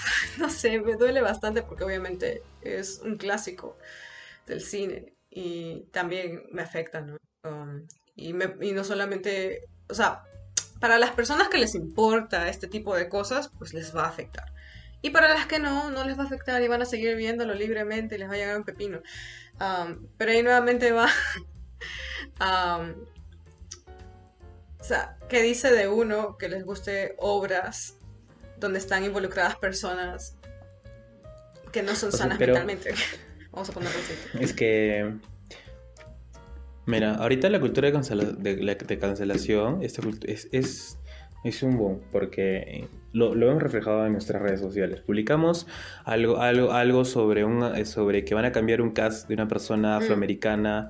no sé, me duele bastante porque obviamente es un clásico del cine y también me afecta, ¿no? Um, y, no solamente, o sea, para las personas que les importa este tipo de cosas, pues les va a afectar. Y para las que no, no les va a afectar y van a seguir viéndolo libremente y les va a llegar un pepino. Um, pero ahí nuevamente va. Um, o sea, ¿qué dice de uno que les guste obras donde están involucradas personas que no son sanas mentalmente? Vamos a ponerlo así. Es que Mira, ahorita la cultura de, cancelación es, es, es, un boom, porque lo, lo, hemos reflejado en nuestras redes sociales. Publicamos algo, algo, algo sobre, un, sobre que van a cambiar un cast de una persona mm. afroamericana,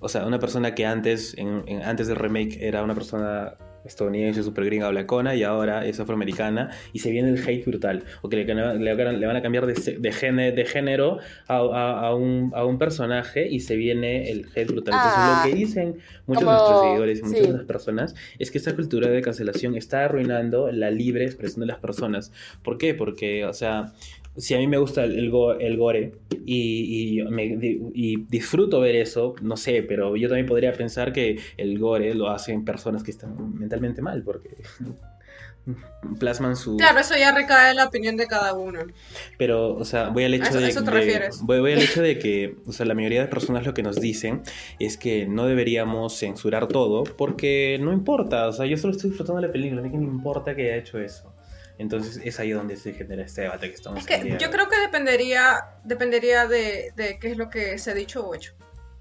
o sea, una persona que antes, en, antes del remake era una persona estadounidense, super gringa, blancona, y ahora es afroamericana, y se viene el hate brutal, o que le, van a cambiar de, de, género, de género a, a, un, a, un, personaje y se viene el hate brutal. Entonces, lo ah, que dicen muchos de nuestros seguidores y muchas de las personas es que esta cultura de cancelación está arruinando la libre expresión de las personas. ¿Por qué? Porque, o sea, si a mí me gusta el, el, gore y, y, disfruto ver eso, no sé, pero yo también podría pensar que el gore lo hacen personas que están mentalmente mal, porque plasman su... Claro, eso ya recae en la opinión de cada uno. Pero, o sea, voy al hecho de... Eso te refieres? Voy, voy, al hecho de que, o sea, la mayoría de personas lo que nos dicen es que no deberíamos censurar todo porque no importa, o sea, yo solo estoy disfrutando de la película, a mí que me importa que haya hecho eso. Entonces es ahí donde se genera este debate que estamos Es que yo creo que dependería, dependería de, qué es lo que se ha dicho o hecho.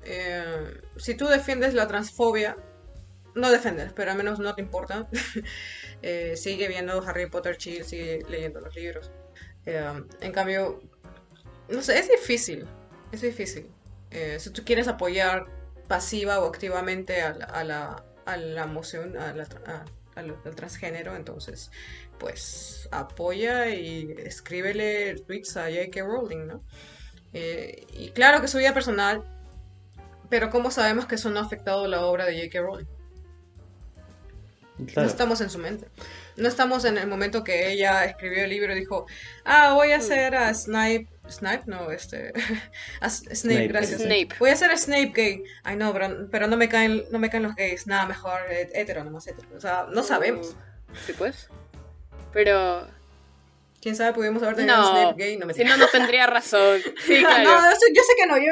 Eh, si tú defiendes la transfobia, no defendes, pero al menos no te importa. Eh, sigue viendo Harry Potter chill, sigue leyendo los libros. Eh, en cambio, no sé, es difícil. Es difícil. si tú quieres apoyar pasiva o activamente a la, a la, a la emoción, a la, al, transgénero, entonces pues apoya y escríbele tweets a J.K. Rowling, ¿no? Eh, y claro que su vida personal, pero ¿cómo sabemos que eso no ha afectado la obra de J.K. Rowling? No estamos en su mente. No estamos en el momento que ella escribió el libro y dijo, ah, voy a hacer a Snipe Snipe, no, este. Snape, gracias. Voy a hacer a Snape gay. Ay, no, pero, no, me caen, no me caen los gays. Nada, mejor hetero, nomás hetero. O sea, no sabemos. Sí, pues. Pero. Quién sabe, pudimos haber tenido un Snape gay. No me Si no, no tendría razón. Sí, claro. no, yo sé, yo sé, que no. Yo,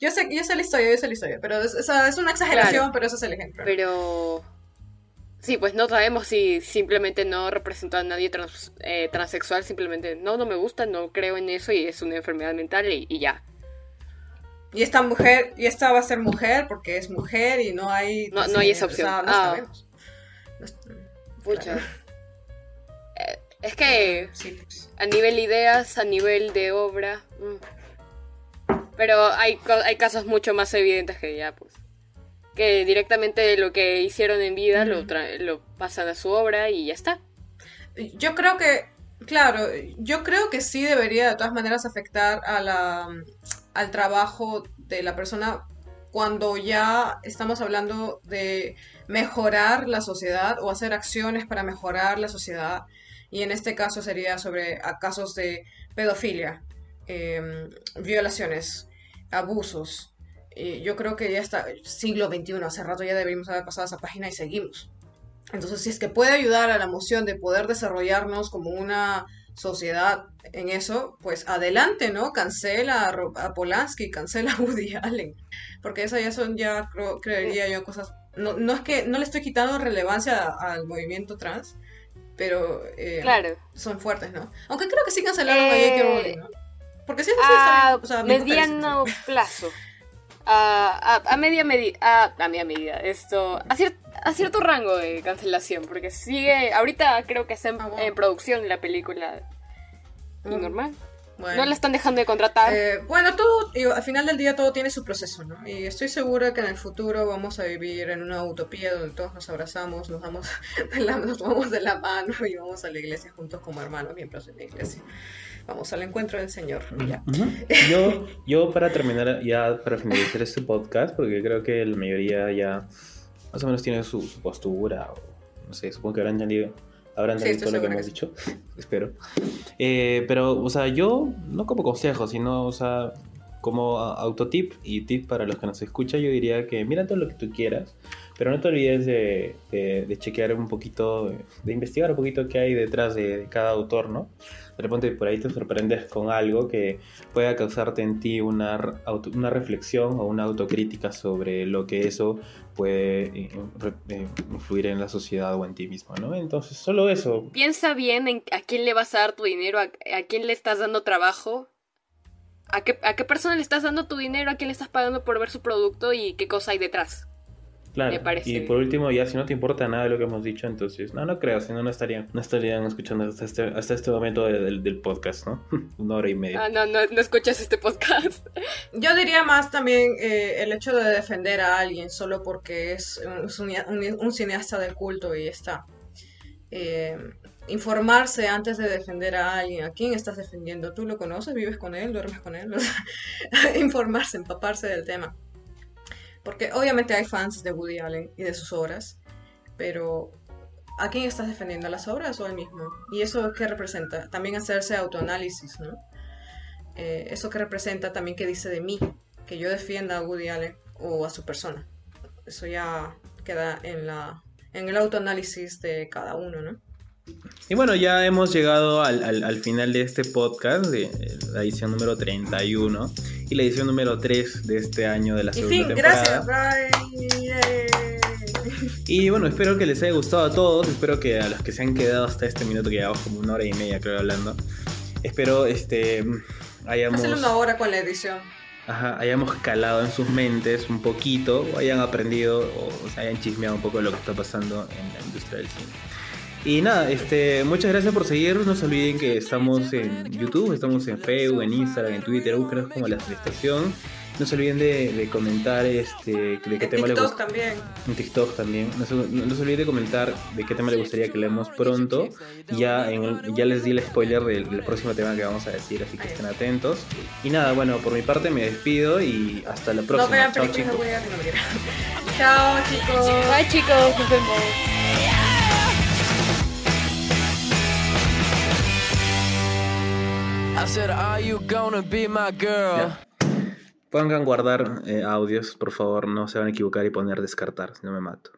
yo, sé, yo sé la historia, yo sé la historia. Pero es, es una exageración, pero eso es el ejemplo. Pero. Sí, pues no sabemos si simplemente no representa a nadie eh, transexual, simplemente no, no me gusta, no creo en eso y es una enfermedad mental y, ya. Y esta mujer, y esta va a ser mujer porque es mujer y no hay... No, no hay esa opción. O sea, no Ah. sabemos. No claro. Es que Sí, pues. a nivel ideas, a nivel de obra. mm. Pero hay, hay casos mucho más evidentes que ya, pues. Que directamente lo que hicieron en vida lo, lo pasan a su obra y ya está. Yo creo que, claro, yo creo que sí debería de todas maneras afectar a la, al trabajo de la persona cuando ya estamos hablando de mejorar la sociedad o hacer acciones para mejorar la sociedad. Y en este caso sería sobre casos de pedofilia, em, violaciones, abusos. Yo creo que ya está, siglo XXI, hace rato ya deberíamos haber pasado esa página y seguimos. Entonces, si es que puede ayudar a la moción de poder desarrollarnos como una sociedad en eso, pues adelante, ¿no? Cancela a, Polanski, cancela a Woody Allen, porque esas ya son ya, creería yo, cosas... No, no es que no le estoy quitando relevancia al movimiento trans, pero eh, Claro. son fuertes, ¿no? Aunque creo que sí cancelaron a Eh, J.K. Rowling, ¿no? Porque sí, sí, A o sea, mediano plazo. A, a, a media medida. A, a media medida. Esto. A, cier- a cierto rango de cancelación. Porque sigue. Ahorita creo que está en, Ah, bueno. en producción la película. Y Mm, normal. Bueno. No la están dejando de contratar. Eh, bueno, todo, digo, al final del día todo tiene su proceso, ¿no? Y estoy segura que en el futuro vamos a vivir en una utopía donde todos nos abrazamos, nos damos de la, nos tomamos de la mano y vamos a la iglesia juntos como hermanos, miembros de la iglesia. Vamos al encuentro del Señor. ya. Ujú. Yo, yo para terminar, ya para finalizar este podcast, porque creo que la mayoría ya más o menos tiene su, su postura, o no sé, supongo que habrán entendido, habrán Sí, todo lo que hemos dicho, espero. Eh, pero, o sea, yo, no como consejo, sino, o sea, como autotip y tip para los que nos escuchan, yo diría que mira todo lo que tú quieras, pero no te olvides de, de- de chequear un poquito, de investigar un poquito qué hay detrás de, de cada autor, ¿no? De repente por ahí te sorprendes con algo que pueda causarte en ti una, una reflexión o una autocrítica sobre lo que eso puede eh, eh, influir en la sociedad o en ti mismo, ¿no? Entonces, solo eso. Piensa bien en a quién le vas a dar tu dinero, a, a quién le estás dando trabajo, a qué, a qué persona le estás dando tu dinero, a quién le estás pagando por ver su producto y qué cosa hay detrás. Claro. Me parece Y por último, ya si no te importa nada de lo que hemos dicho, entonces, no, no creo, si no, no estarían, no estarían escuchando hasta este, hasta este momento de- del, del podcast, ¿no? Una hora y media. Ah, no, no, no escuchas este podcast. Yo diría más también eh, el hecho de defender a alguien solo porque es un, cinia- un- un cineasta del culto y está. Eh, informarse antes de defender a alguien. ¿A quién estás defendiendo? ¿Tú lo conoces? ¿Vives con él? ¿Duermes con él? O sea, informarse, empaparse del tema. Porque obviamente hay fans de Woody Allen y de sus obras, pero ¿a quién estás defendiendo? ¿A las obras o al mismo? ¿Y eso qué representa? También hacerse autoanálisis, ¿no? Eh, eso que representa también que dice de mí, que yo defienda a Woody Allen o a su persona. Eso ya queda en la en el autoanálisis de cada uno, ¿no? Y bueno, ya hemos llegado al, al- al final de este podcast, de la edición número 31 y la edición número 3 de este año de la Y segunda fin, temporada. gracias, Brian. Y bueno, espero que les haya gustado a todos. Espero que a los que se han quedado hasta este minuto, que llevamos como una hora y media, creo, hablando. Espero este hayamos, una hora con la edición. ajá, hayamos calado en sus mentes un poquito, o hayan aprendido, o, hayan chismeado un poco de lo que está pasando en la industria del cine. Y nada, este, muchas gracias por seguirnos. No se olviden que estamos en YouTube, estamos en Facebook, en Instagram, en Twitter, búsquenos como la estación. No se olviden de, de comentar este, de qué En tema les TikTok gusta. también. En TikTok también. No se, no se olviden de comentar de qué tema les gustaría que leamos pronto. Ya, en el- ya les di el spoiler del, del próximo tema que vamos a decir, así que estén atentos. Y nada, bueno, por mi parte me despido y hasta la No próxima. vean Chao, chicos. no. Chao, chicos. Bye chicos, nos vemos. Pongan guardar eh, audios, por favor, no se van a equivocar y poner descartar, si no me mato.